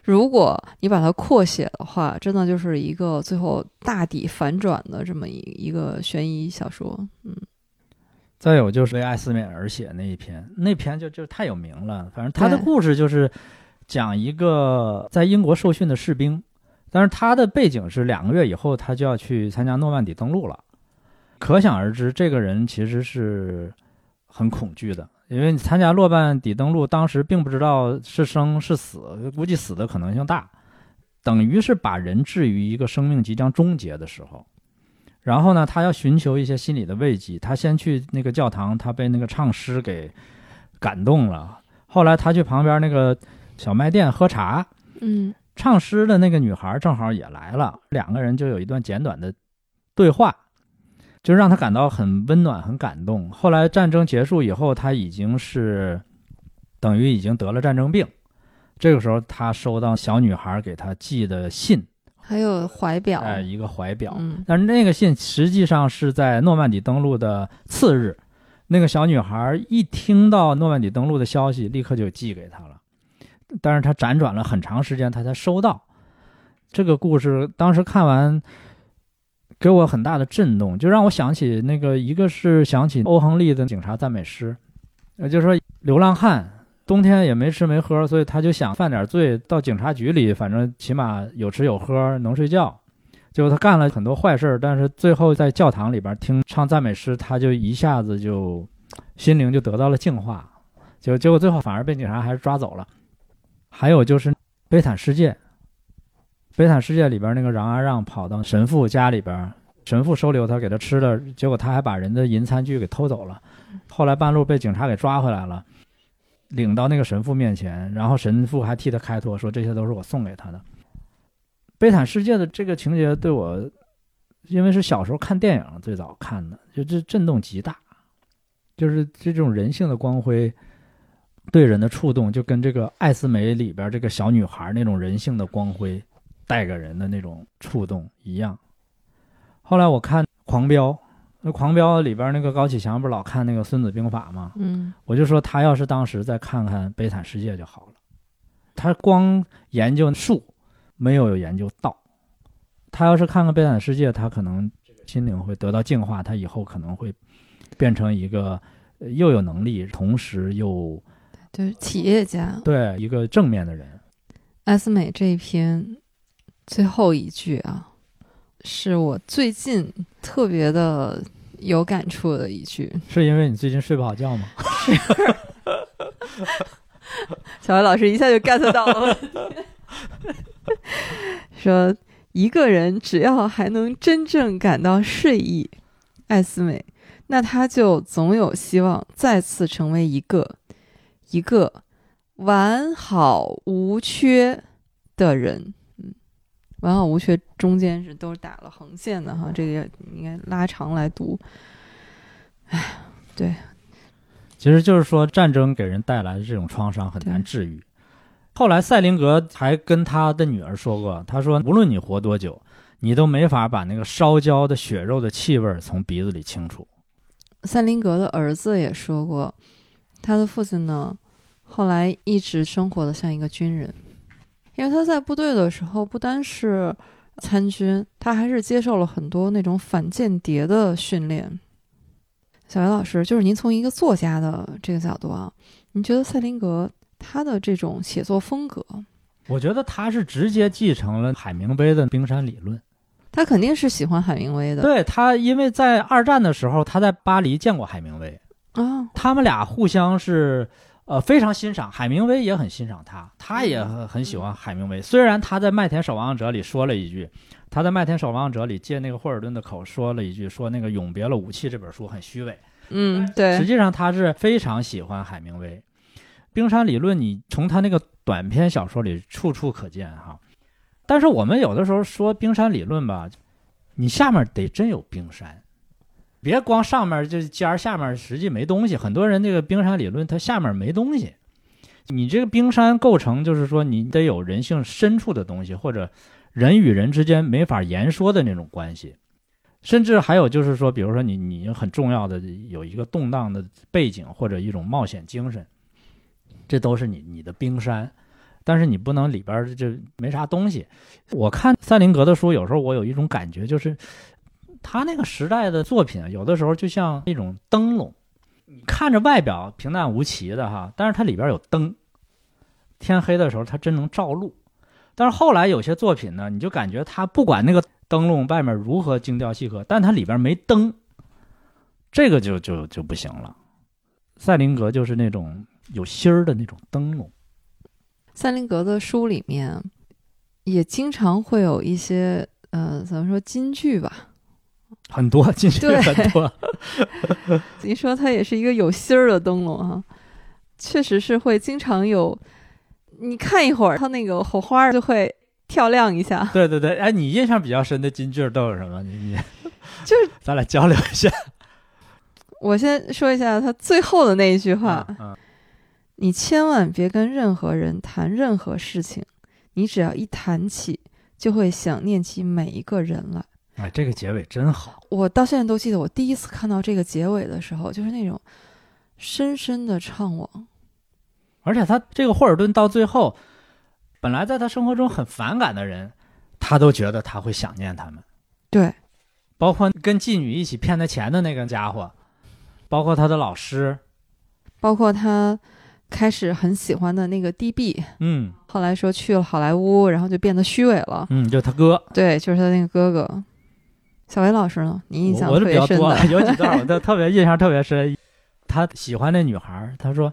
如果你把它扩写的话，真的就是一个最后大底反转的这么一一个悬疑小说。嗯再有就是为艾斯美而写那一篇，那篇就就太有名了。反正他的故事就是讲一个在英国受训的士兵，但是他的背景是两个月以后他就要去参加诺曼底登陆了，可想而知，这个人其实是很恐惧的，因为你参加诺曼底登陆，当时并不知道是生是死，估计死的可能性大，等于是把人置于一个生命即将终结的时候。然后呢，他要寻求一些心理的慰藉。他先去那个教堂，他被那个唱诗给感动了。后来他去旁边那个小卖店喝茶，嗯唱诗的那个女孩正好也来了，两个人就有一段简短的对话，就让他感到很温暖、很感动。后来战争结束以后，他已经是等于已经得了战争病。这个时候，他收到小女孩给他寄的信，还有怀表。哎，一个怀表。嗯但是那个信实际上是在诺曼底登陆的次日，那个小女孩一听到诺曼底登陆的消息，立刻就寄给他了。但是他辗转了很长时间，他才收到。这个故事当时看完，给我很大的震动，就让我想起那个，一个是想起欧亨利的《警察赞美诗》，呃，就说流浪汉冬天也没吃没喝，所以他就想犯点罪，到警察局里，反正起码有吃有喝，能睡觉。结果他干了很多坏事儿，但是最后在教堂里边听唱赞美诗，他就一下子就心灵就得到了净化。结结果最后反而被警察还是抓走了。还有就是《悲惨世界》，《悲惨世界》里边那个冉阿让跑到神父家里边，神父收留他，给他吃的，结果他还把人的银餐具给偷走了。后来半路被警察给抓回来了，领到那个神父面前，然后神父还替他开脱，说这些都是我送给他的。悲惨世界的这个情节对我，因为是小时候看电影最早看的，就这震动极大，就是这种人性的光辉对人的触动，就跟这个《艾斯梅》里边这个小女孩那种人性的光辉带给人的那种触动一样。后来我看《狂飙》，那《狂飙》里边那个高启强不是老看那个《孙子兵法》吗？嗯我就说他要是当时再看看《悲惨世界》就好了。他光研究术，没有研究道。他要是看看《悲惨世界》，他可能心灵会得到净化，他以后可能会变成一个呃又有能力，同时又就是企业家对一个正面的人。艾斯美这一篇最后一句啊，是我最近特别的有感触的一句。是因为你最近睡不好觉吗？是 小白老师一下就 get 到了 说一个人只要还能真正感到睡意，艾斯美，那他就总有希望再次成为一个一个完好无缺的人。嗯，完好无缺中间是都是打了横线的哈，这个应该拉长来读。哎，对，其实就是说，战争给人带来的这种创伤很难治愈。后来，赛林格还跟他的女儿说过：“他说，无论你活多久，你都没法把那个烧焦的血肉的气味从鼻子里清除。”赛林格的儿子也说过，他的父亲呢，后来一直生活的像一个军人，因为他在部队的时候不单是参军，他还是接受了很多那种反间谍的训练。小袁老师，就是您从一个作家的这个角度啊，您觉得赛林格他的这种写作风格，我觉得他是直接继承了海明威的冰山理论。他肯定是喜欢海明威的。对他，因为在二战的时候，他在巴黎见过海明威，啊，他们俩互相是呃非常欣赏，海明威也很欣赏他，他也很很喜欢海明威。虽然他在《麦田守望者》里说了一句，他在《麦田守望者》里借那个霍尔顿的口说了一句，说那个《永别了武器》这本书很虚伪。嗯，对实，际上他是非常喜欢海明威，冰山理论你从他那个短篇小说里处处可见哈。但是我们有的时候说冰山理论吧，你下面得真有冰山，别光上面这尖儿，下面实际没东西。很多人这个冰山理论它下面没东西，你这个冰山构成就是说你得有人性深处的东西，或者人与人之间没法言说的那种关系。甚至还有就是说，比如说你你很重要的有一个动荡的背景或者一种冒险精神，这都是你你的冰山，但是你不能里边儿就没啥东西。我看赛林格的书，有时候我有一种感觉，就是他那个时代的作品，有的时候就像一种灯笼，你看着外表平淡无奇的哈，但是它里边有灯，天黑的时候它真能照路。但是后来有些作品呢，你就感觉它不管那个灯笼外面如何精雕细刻，但它里边没灯，这个就就就不行了。赛林格就是那种有芯儿的那种灯笼。赛林格的书里面也经常会有一些呃，怎么说金句吧？很多进去对很多，你说它也是一个有心儿的灯笼哈，确实是会经常有，你看一会儿，它那个火花儿就会跳亮一下。对对对。哎，你印象比较深的金句都有什么？你你 就是 咱俩交流一下。我先说一下他最后的那一句话：嗯，你千万别跟任何人谈任何事情，你只要一谈起，就会想念起每一个人来。哎，这个结尾真好。我到现在都记得，我第一次看到这个结尾的时候，就是那种深深的怅惘。而且他这个霍尔顿到最后，本来在他生活中很反感的人，他都觉得他会想念他们，对，包括跟妓女一起骗他钱的那个家伙，包括他的老师，包括他开始很喜欢的那个 DB，嗯后来说去了好莱坞，然后就变得虚伪了。嗯，就他哥。对，就是他那个哥哥。小维老师呢？你印象我我特别深的比较多，的，有几段我都特别印象特别深。他喜欢那女孩，他说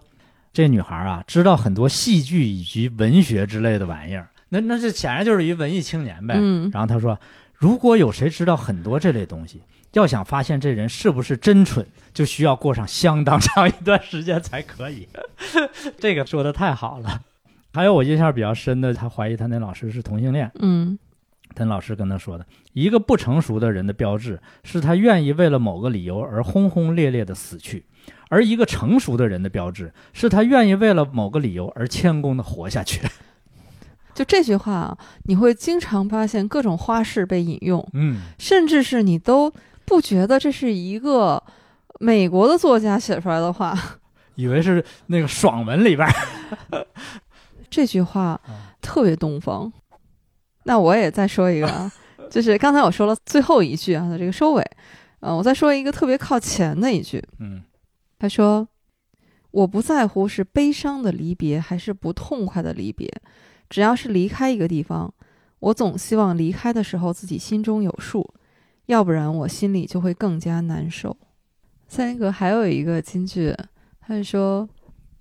这女孩啊，知道很多戏剧以及文学之类的玩意儿，那那这显然就是一文艺青年呗。嗯，然后他说，如果有谁知道很多这类东西，要想发现这人是不是真蠢，就需要过上相当长一段时间才可以。这个说的太好了。还有我印象比较深的，他怀疑他那老师是同性恋。嗯他老师跟他说的，一个不成熟的人的标志是他愿意为了某个理由而轰轰烈烈的死去，而一个成熟的人的标志是他愿意为了某个理由而谦恭的活下去。就这句话啊，你会经常发现各种花式被引用，嗯，甚至是你都不觉得这是一个美国的作家写出来的话。以为是那个爽文里边。这句话嗯特别东方。那我也再说一个啊，就是刚才我说了最后一句啊的这个收尾，嗯、我再说一个特别靠前的一句。嗯他说：“我不在乎是悲伤的离别还是不痛快的离别，只要是离开一个地方，我总希望离开的时候自己心中有数，要不然我心里就会更加难受。”塞林格还有一个金句，他是说：“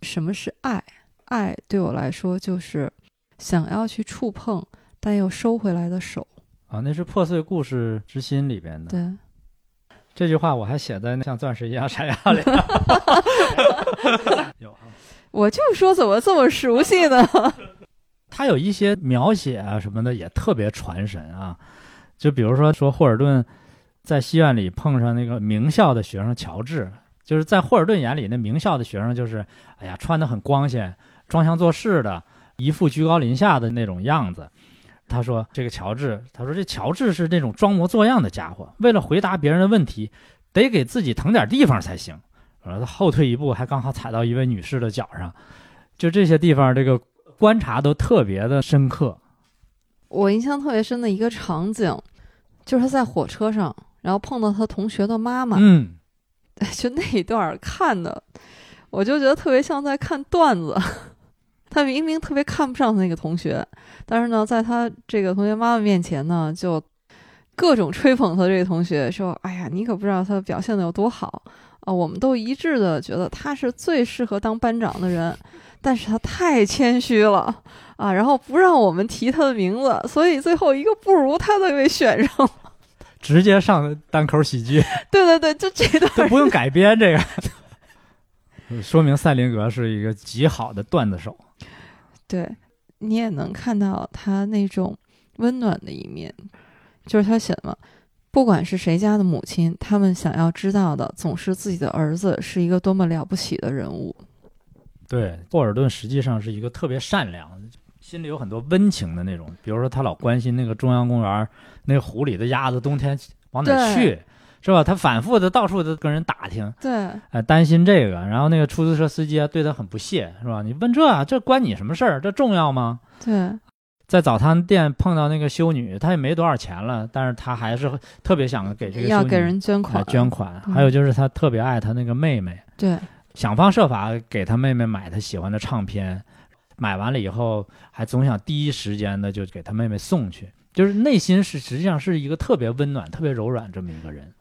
什么是爱？爱对我来说就是想要去触碰但又收回来的手。啊，那是《破碎故事之心》里边”的。对，这句话我还写在那像钻石一样闪耀里。有啊，我就说怎么这么熟悉呢？他有一些描写啊什么的也特别传神啊，就比如说说霍尔顿在戏院里碰上那个名校的学生乔治，就是在霍尔顿眼里，那名校的学生就是哎呀穿的很光鲜，装腔作势的，一副居高临下的那种样子。他说这个乔治，他说这乔治是那种装模作样的家伙，为了回答别人的问题，得给自己腾点地方才行。然后他后退一步，还刚好踩到一位女士的脚上，就这些地方，这个观察都特别的深刻。我印象特别深的一个场景，就是他在火车上，然后碰到他同学的妈妈，嗯，就那一段看的，我就觉得特别像在看段子。他明明特别看不上他那个同学，但是呢，在他这个同学妈妈面前呢，就各种吹捧他这个同学，说：“哎呀，你可不知道他表现的有多好啊！我们都一致的觉得他是最适合当班长的人，但是他太谦虚了啊，然后不让我们提他的名字，所以最后一个不如他的被选上了。直接上单口喜剧，对对对，就这段都不用改编这个，说明赛林格是一个极好的段子手。对你也能看到他那种温暖的一面，就是他写嘛，不管是谁家的母亲，他们想要知道的总是自己的儿子是一个多么了不起的人物。对，霍尔顿实际上是一个特别善良，心里有很多温情的那种。比如说，他老关心那个中央公园那个湖里的鸭子冬天往哪去，是吧？他反复的到处的跟人打听，对，哎，担心这个。然后那个出租车司机啊对他很不屑，是吧？你问这啊，这关你什么事儿？这重要吗？对，在早餐店碰到那个修女，她也没多少钱了，但是她还是特别想给这个要给人捐款，哎捐款。嗯还有就是她特别爱她那个妹妹，对，想方设法给她妹妹买她喜欢的唱片，买完了以后还总想第一时间的就给她妹妹送去，就是内心是实际上是一个特别温暖、特别柔软这么一个人。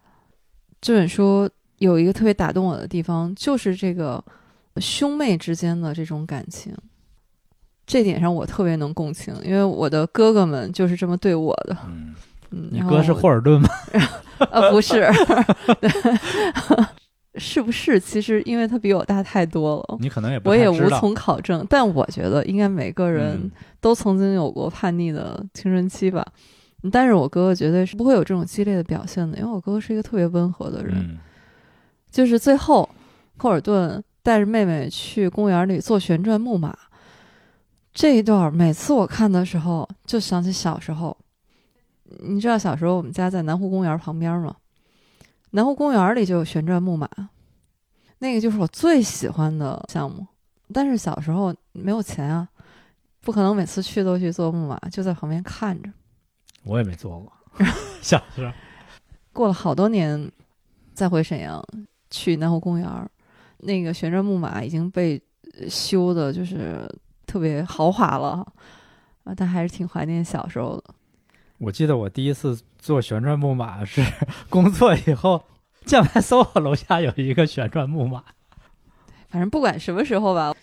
这本书有一个特别打动我的地方，就是这个兄妹之间的这种感情。这点上我特别能共情，因为我的哥哥们就是这么对我的。嗯，嗯，你哥是霍尔顿吗？啊，不是，是不是？其实因为他比我大太多了，你可能也不我也无从考证。但我觉得应该每个人嗯都曾经有过叛逆的青春期吧。但是我哥哥绝对是不会有这种激烈的表现的，因为我哥哥是一个特别温和的人。嗯就是最后，科尔顿带着妹妹去公园里坐旋转木马，这一段儿每次我看的时候，就想起小时候。你知道小时候我们家在南湖公园旁边吗？南湖公园里就有旋转木马，那个就是我最喜欢的项目。但是小时候没有钱啊，不可能每次去都去坐木马，就在旁边看着。我也没做过，小时候。过了好多年，再回沈阳去南湖公园儿，那个旋转木马已经被呃修的，就是特别豪华了啊，但还是挺怀念小时候的。我记得我第一次坐旋转木马是工作以后，键盘 SOHO 楼下有一个旋转木马，反正不管什么时候吧，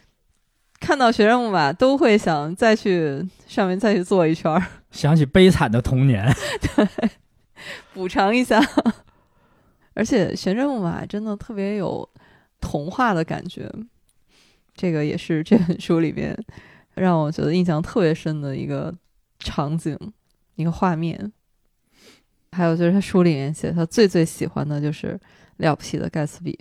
看到旋转木马都会想再去上面再去坐一圈儿，想起悲惨的童年。对 补偿一下。而且旋转木马真的特别有童话的感觉，这个也是这本书里面让我觉得印象特别深的一个场景、一个画面。还有就是他书里面写他最最喜欢的就是了不起的盖茨比，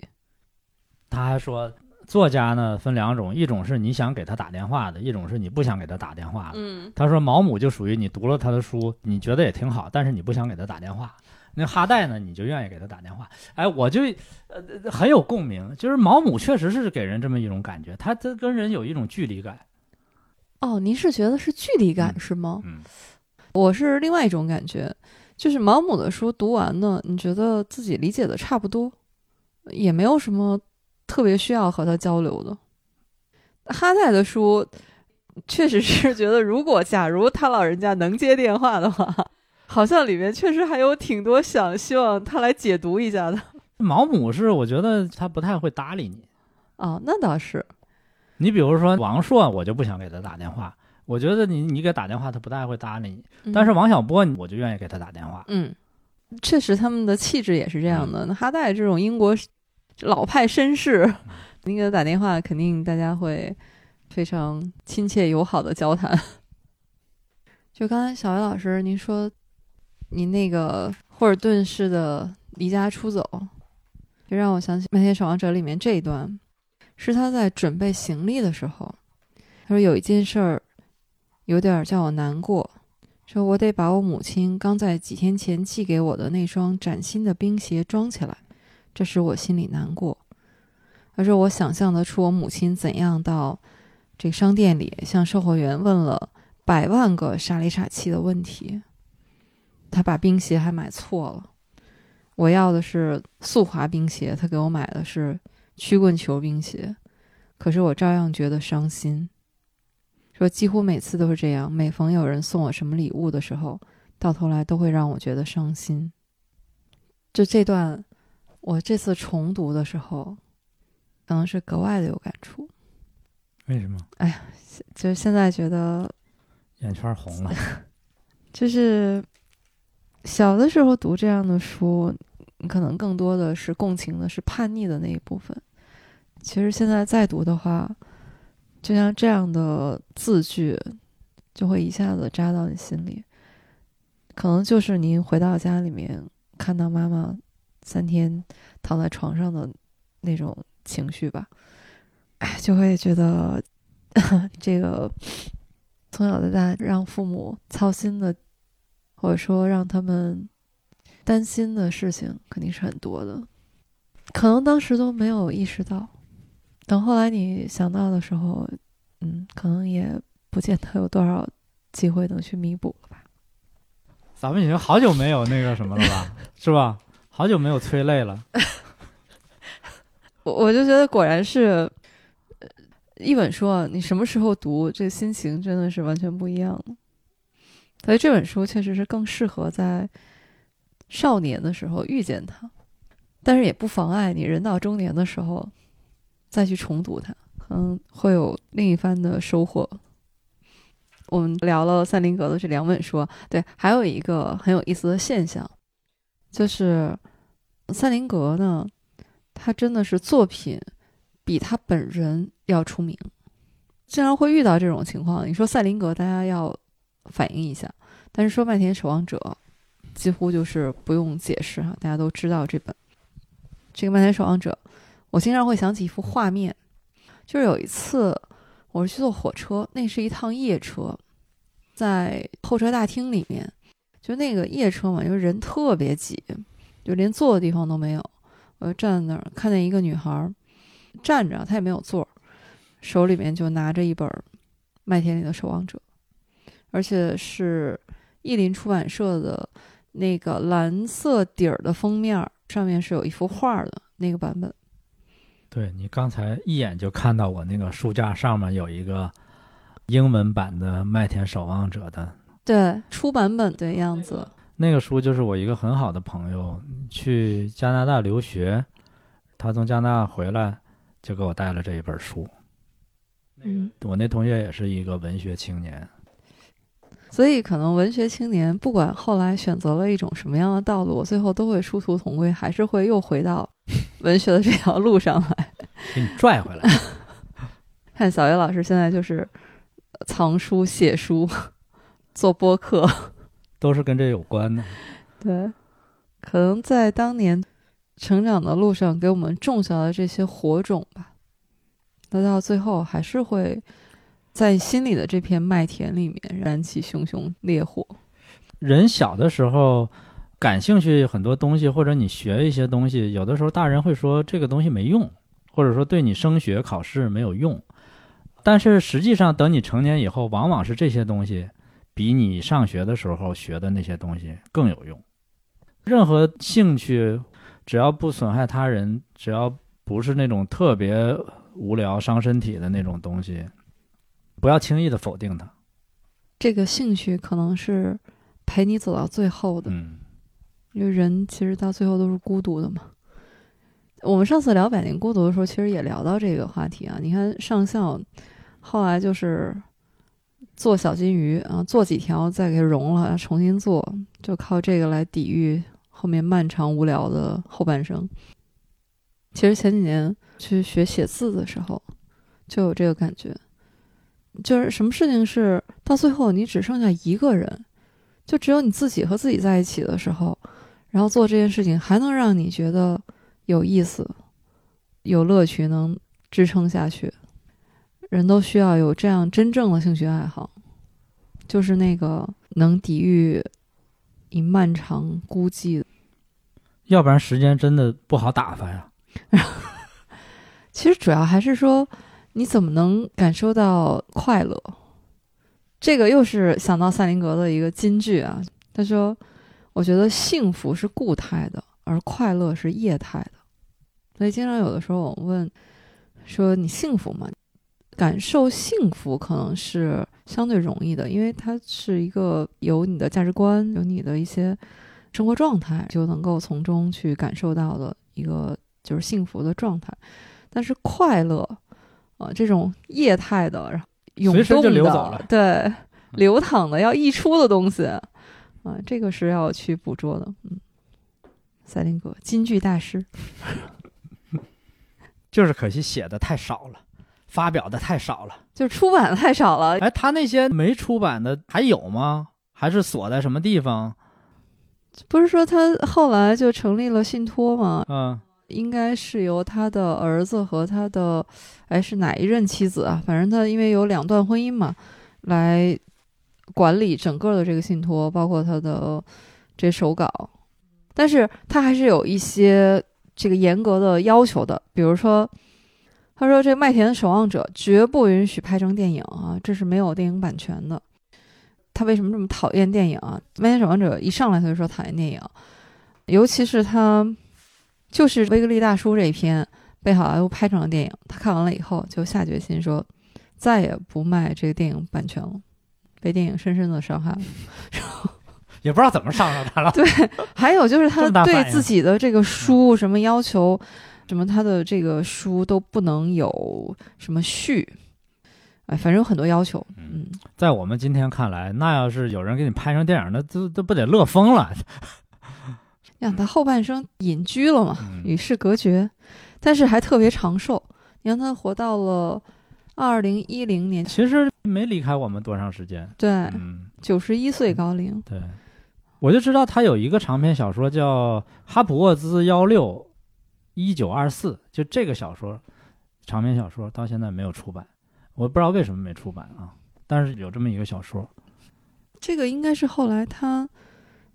他还说，作家呢分两种，一种是你想给他打电话的，一种是你不想给他打电话的。嗯，他说毛姆就属于你读了他的书，你觉得也挺好，但是你不想给他打电话。那哈代呢，你就愿意给他打电话。哎，我就呃很有共鸣，就是毛姆确实是给人这么一种感觉，他他跟人有一种距离感。哦，您是觉得是距离感嗯是吗？嗯，我是另外一种感觉，就是毛姆的书读完呢，你觉得自己理解的差不多，也没有什么特别需要和他交流的。哈代的书，确实是觉得，如果假如他老人家能接电话的话，好像里面确实还有挺多想希望他来解读一下的。毛姆是我觉得他不太会搭理你。哦，那倒是，你比如说王朔，我就不想给他打电话。我觉得你你给打电话，他不太会搭理你。嗯但是王小波，我就愿意给他打电话。嗯，确实他们的气质也是这样的。那哈代这种英国老派绅士，你给他打电话，肯定大家会非常亲切友好的交谈。就刚才小薇老师您说，您那个霍尔顿式的离家出走，就让我想起《麦田守望者》里面这一段，是他在准备行李的时候，他说有一件事儿有点叫我难过，说我得把我母亲刚在几天前寄给我的那双崭新的冰鞋装起来，这使我心里难过。他说我想象得出我母亲怎样到这商店里向售货员问了百万个傻里傻气的问题，他把冰鞋还买错了。我要的是速滑冰鞋，他给我买的是曲棍球冰鞋，可是我照样觉得伤心。说几乎每次都是这样，每逢有人送我什么礼物的时候，到头来都会让我觉得伤心。就这段，我这次重读的时候，可能是格外的有感触。为什么？哎呀就是现在觉得，眼圈红了。就是小的时候读这样的书，你可能更多的是共情的，是叛逆的那一部分。其实现在再读的话，就像这样的字句，就会一下子扎到你心里。可能就是您回到家里面，看到妈妈三天躺在床上的那种情绪吧，哎，就会觉得 这个从小到大让父母操心的，或者说让他们担心的事情，肯定是很多的。可能当时都没有意识到，等后来你想到的时候，嗯，可能也不见得有多少机会能去弥补了吧。咱们已经好久没有那个什么了吧，是吧？好久没有催泪了。我我就觉得果然是，一本书啊，你什么时候读，这心情真的是完全不一样的。所以这本书确实是更适合在少年的时候遇见它，但是也不妨碍你人到中年的时候再去重读它，可能会有另一番的收获。我们聊了赛林格的这两本书，对，还有一个很有意思的现象，就是赛林格呢，他真的是作品比他本人要出名，经常会遇到这种情况。你说赛林格，大家要反应一下，但是说《麦田守望者》，几乎就是不用解释哈，大家都知道这本。这个《麦田守望者》，我经常会想起一幅画面，就是有一次我是去坐火车，那是一趟夜车，在候车大厅里面，就那个夜车嘛，因为人特别挤，就连坐的地方都没有。我就站在那儿，看见一个女孩站着，她也没有座儿，手里面就拿着一本《麦田里的守望者》，而且是译林出版社的那个蓝色底儿的封面，上面是有一幅画的那个版本。对你刚才一眼就看到我那个书架上面有一个英文版的《麦田守望者》的对，出版本的样子。那个书，就是我一个很好的朋友去加拿大留学，他从加拿大回来就给我带了这一本书。嗯，我那同学也是一个文学青年，所以可能文学青年不管后来选择了一种什么样的道路，最后都会殊途同归，还是会又回到 文学的这条路上来。给你拽回来。看小叶老师现在就是藏书、写书、做播客，都是跟这有关的。对，可能在当年成长的路上给我们种下了这些火种吧，那到最后还是会在心里的这片麦田里面燃起熊熊烈火。人小的时候感兴趣很多东西，或者你学一些东西，有的时候大人会说这个东西没用，或者说对你升学考试没有用。但是实际上，等你成年以后，往往是这些东西比你上学的时候学的那些东西更有用。任何兴趣，只要不损害他人，只要不是那种特别无聊、伤身体的那种东西，不要轻易的否定它。这个兴趣可能是陪你走到最后的，嗯，因为人其实到最后都是孤独的嘛。我们上次聊《百年孤独》的时候，其实也聊到这个话题啊。你看上校后来就是做小金鱼啊，做几条再给融了，重新做，就靠这个来抵御后面漫长无聊的后半生。其实前几年去学写字的时候，就有这个感觉，就是什么事情是到最后你只剩下一个人，就只有你自己和自己在一起的时候，然后做这件事情还能让你觉得有意思、有乐趣，能支撑下去。人都需要有这样真正的兴趣爱好，就是那个能抵御你漫长孤寂的。要不然时间真的不好打发呀。其实主要还是说，你怎么能感受到快乐？这个又是想到赛林格的一个金句啊。他说：“我觉得幸福是固态的，而快乐是液态的。”所以经常有的时候我问说：“你幸福吗？”感受幸福可能是相对容易的，因为它是一个有你的价值观、有你的一些生活状态，就能够从中去感受到的一个就是幸福的状态。但是快乐，啊、这种液态的、然后涌动的流走了嗯对，流淌的要溢出的东西，啊、这个是要去捕捉的。嗯，赛林格京剧大师，就是可惜写的太少了，发表的太少了。就是出版的太少了，哎，他那些没出版的还有吗？还是锁在什么地方？不是说他后来就成立了信托吗？嗯，应该是由他的儿子和他的，哎，是哪一任妻子啊？反正他因为有两段婚姻嘛，来管理整个的这个信托，包括他的这手稿。但是他还是有一些这个严格的要求的，比如说，他说这《麦田的守望者》绝不允许拍成电影啊，这是没有电影版权的。他为什么这么讨厌电影啊？《麦田守望者》一上来他就说讨厌电影，尤其是他就是《威格利大叔》这一篇被好莱坞拍成了电影，他看完了以后就下决心说再也不卖这个电影版权了，被电影深深的伤害了。也不知道怎么伤着他了。对，还有就是他对自己的这个书什么要求，什么他的这个书都不能有什么序，哎，反正有很多要求。嗯，在我们今天看来，那要是有人给你拍成电影，那都都不得乐疯了。让他后半生隐居了嘛，嗯与世隔绝，但是还特别长寿。你让他活到了二零一零年，其实没离开我们多长时间。对，嗯，九十一岁高龄。对，我就知道他有一个长篇小说叫《哈普沃兹幺六一九二四》，就这个小说，长篇小说到现在没有出版，我不知道为什么没出版啊。但是有这么一个小说，这个应该是后来他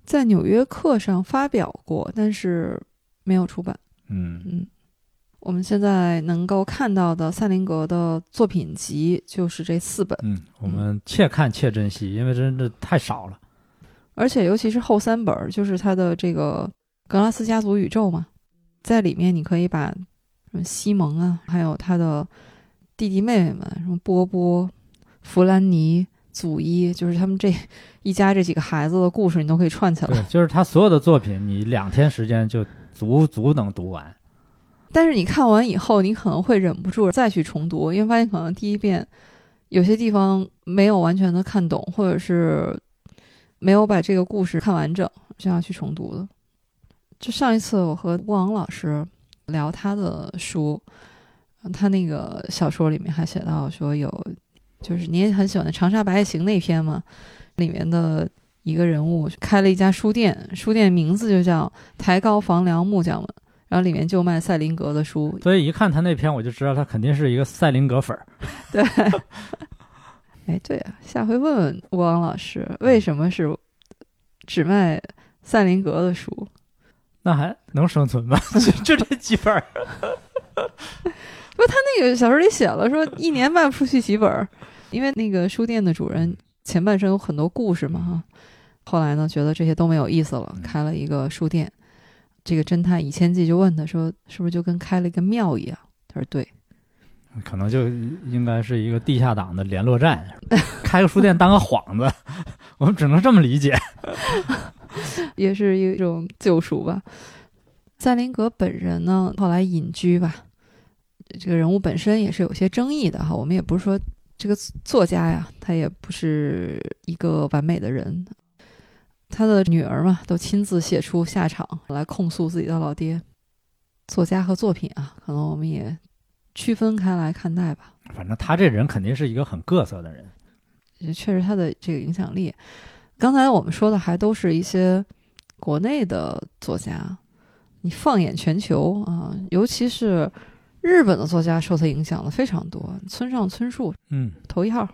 在《纽约客》上发表过，但是没有出版。嗯嗯，我们现在能够看到的赛林格的作品集就是这四本，嗯，我们且看且珍惜，因为真的太少了。而且尤其是后三本儿，就是他的这个格拉斯家族宇宙嘛，在里面你可以把什么西蒙啊，还有他的弟弟妹妹们，什么波波、弗兰尼、祖伊，就是他们这一家这几个孩子的故事，你都可以串起来。对，就是他所有的作品，你两天时间就足足能读完。但是你看完以后，你可能会忍不住再去重读，因为发现可能第一遍有些地方没有完全的看懂，或者是没有把这个故事看完整，是要去重读的。就上一次我和吴昂老师聊他的书，他那个小说里面还写到说有，就是你也很喜欢的《长沙白夜行》那篇嘛，里面的一个人物开了一家书店，书店名字就叫抬高房梁木匠们。然后里面就卖赛林格的书，所以一看他那篇，我就知道他肯定是一个赛林格粉儿。对，哎，对啊，下回问问吴昂老师，为什么是只卖赛林格的书？那还能生存吗？就就这几本儿。那个小说里写了说，一年卖不出去几本儿，因为那个书店的主人前半生有很多故事嘛哈。后来呢，觉得这些都没有意思了，开了一个书店。这个侦探以千计就问他说：“是不是就跟开了一个庙一样？”他说：“对。”可能就应该是一个地下党的联络站，开个书店当个幌子，我们只能这么理解。也是一种救赎吧。赛林格本人呢，后来隐居吧，这个人物本身也是有些争议的哈。我们也不是说这个作家呀，他也不是一个完美的人。他的女儿嘛，都亲自写出下场来控诉自己的老爹。作家和作品啊，可能我们也区分开来看待吧。反正他这人肯定是一个很各色的人。也确实他的这个影响力。刚才我们说的还都是一些国内的作家，你放眼全球啊，尤其是日本的作家受他影响的非常多，村上春树嗯，头一号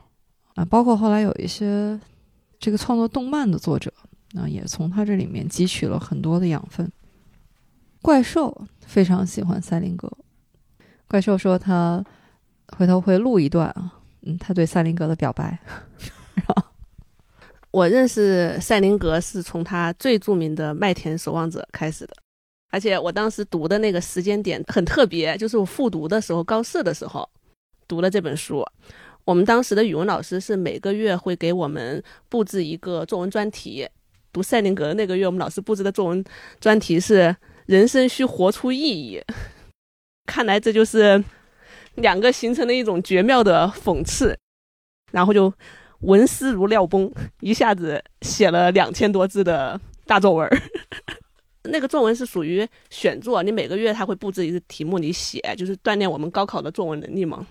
啊，包括后来有一些这个创作动漫的作者啊，也从他这里面汲取了很多的养分。怪兽非常喜欢赛林格，怪兽说他回头会录一段啊，嗯，他对赛林格的表白。我认识赛林格是从他最著名的《麦田守望者》开始的，而且我当时读的那个时间点很特别，就是我复读的时候，高四的时候读了这本书。我们当时的语文老师是每个月会给我们布置一个作文专题。读赛林格那个月，我们老师布置的作文专题是“人生需活出意义”。看来这就是两个形成了一种绝妙的讽刺，然后就。文思如料崩，一下子写了两千多字的大作文。那个作文是属于选作，你每个月他会布置一个题目，你写，就是锻炼我们高考的作文能力嘛。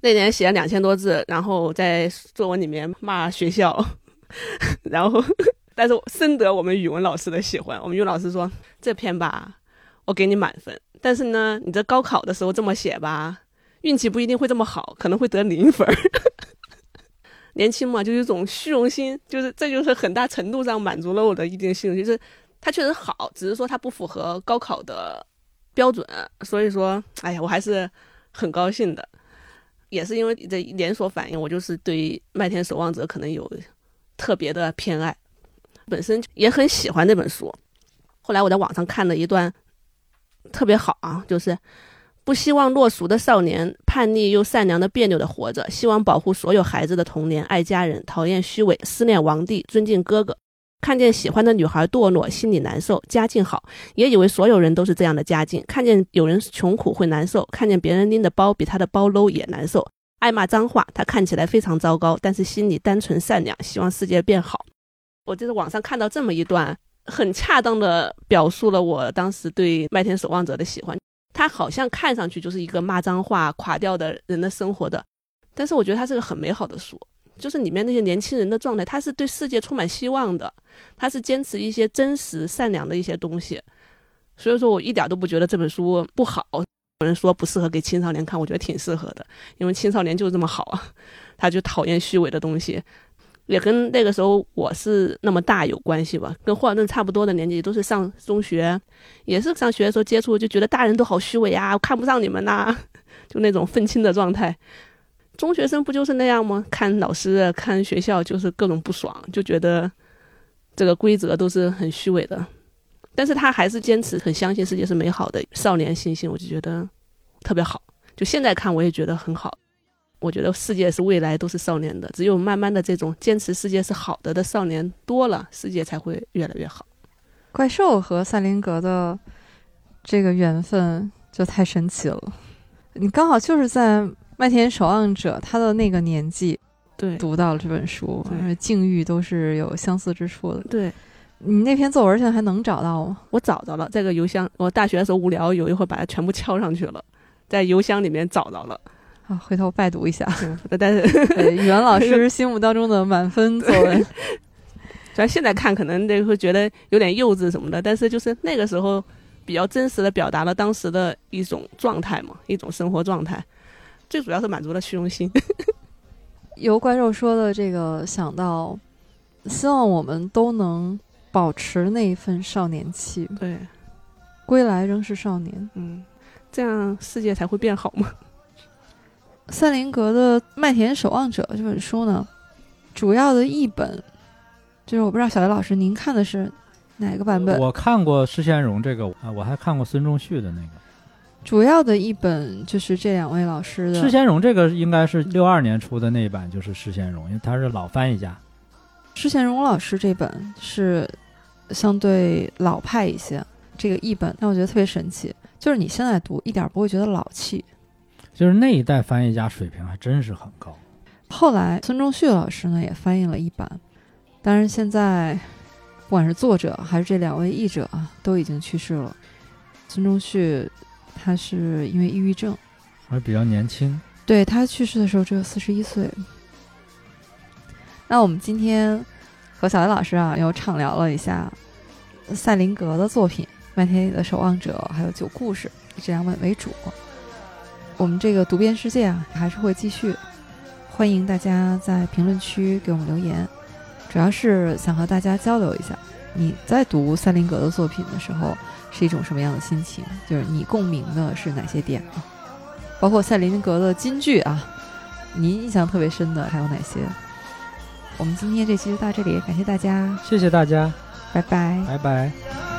那年写了两千多字，然后在作文里面骂学校，然后但是深得我们语文老师的喜欢。我们语文老师说这篇吧，我给你满分，但是呢，你这高考的时候这么写吧，运气不一定会这么好，可能会得零分。年轻嘛，就是一种虚荣心，就是这就是很大程度上满足了我的一定兴趣，就是它确实好，只是说它不符合高考的标准，所以说，哎呀，我还是很高兴的，也是因为这连锁反应，我就是对《麦田守望者》可能有特别的偏爱，本身也很喜欢这本书。后来我在网上看了一段特别好啊，就是。不希望落俗的少年，叛逆又善良的别扭的活着；希望保护所有孩子的童年，爱家人，讨厌虚伪，思念王帝，尊敬哥哥。看见喜欢的女孩堕落，心里难受；家境好，也以为所有人都是这样的家境。看见有人穷苦会难受，看见别人拎的包比他的包 low 也难受。爱骂脏话，他看起来非常糟糕，但是心里单纯善良，希望世界变好。我就是网上看到这么一段，很恰当的表述了我当时对《麦田守望者》的喜欢。他好像看上去就是一个骂脏话、垮掉的人的生活的，但是我觉得他是个很美好的书，就是里面那些年轻人的状态，他是对世界充满希望的，他是坚持一些真实善良的一些东西，所以说我一点都不觉得这本书不好。有人说不适合给青少年看，我觉得挺适合的，因为青少年就是这么好啊，他就讨厌虚伪的东西。也跟那个时候我是那么大有关系吧，跟霍尔顿差不多的年纪，都是上中学，也是上学的时候接触，就觉得大人都好虚伪呀，我看不上你们呐，就那种愤青的状态。中学生不就是那样吗？看老师，看学校，就是各种不爽，就觉得这个规则都是很虚伪的。但是他还是坚持，很相信世界是美好的，少年心性，我就觉得特别好。就现在看，我也觉得很好。我觉得世界是未来都是少年的，只有慢慢的这种坚持世界是好的的少年多了，世界才会越来越好。怪兽和赛林格的这个缘分就太神奇了，你刚好就是在《麦田守望者》他的那个年纪，对，读到了这本书，境遇都是有相似之处的。对，你那篇作文现在还能找到吗？我找到了，这个邮箱，我大学的时候无聊，有一会把它全部敲上去了，在邮箱里面找到了。啊，回头拜读一下。但是 语文老师 心目当中的满分作文，虽然现在看可能那会觉得有点幼稚什么的，但是就是那个时候比较真实的表达了当时的一种状态嘛，一种生活状态，最主要是满足了虚荣心。由怪兽说的这个想到，希望我们都能保持那一份少年气。对，归来仍是少年。嗯，这样世界才会变好嘛。赛林格的《麦田守望者》这本书呢，主要的译本就是我不知道小雷老师您看的是哪个版本？我看过施先荣这个啊，我还看过孙仲旭的那个。主要的译本就是这两位老师的。施先荣这个应该是六二年出的那一版，就是施先荣，因为他是老翻译家。施宪荣老师这本是相对老派一些，这个译本让我觉得特别神奇，就是你现在读一点不会觉得老气。就是那一代翻译家水平还真是很高。后来孙仲旭老师呢也翻译了一版，但是现在不管是作者还是这两位译者啊，都已经去世了。孙中旭他是因为抑郁症，还比较年轻。对他去世的时候只有四十一岁。那我们今天和小雷老师啊，又畅聊了一下赛林格的作品《麦田里的守望者》还有《九故事》，以这两本为主。我们这个读遍世界啊，还是会继续。欢迎大家在评论区给我们留言，主要是想和大家交流一下，你在读赛林格的作品的时候是一种什么样的心情？就是你共鸣的是哪些点啊？包括赛林格的金句啊，您印象特别深的还有哪些？我们今天这期就到这里，感谢大家，谢谢大家，拜拜。拜拜。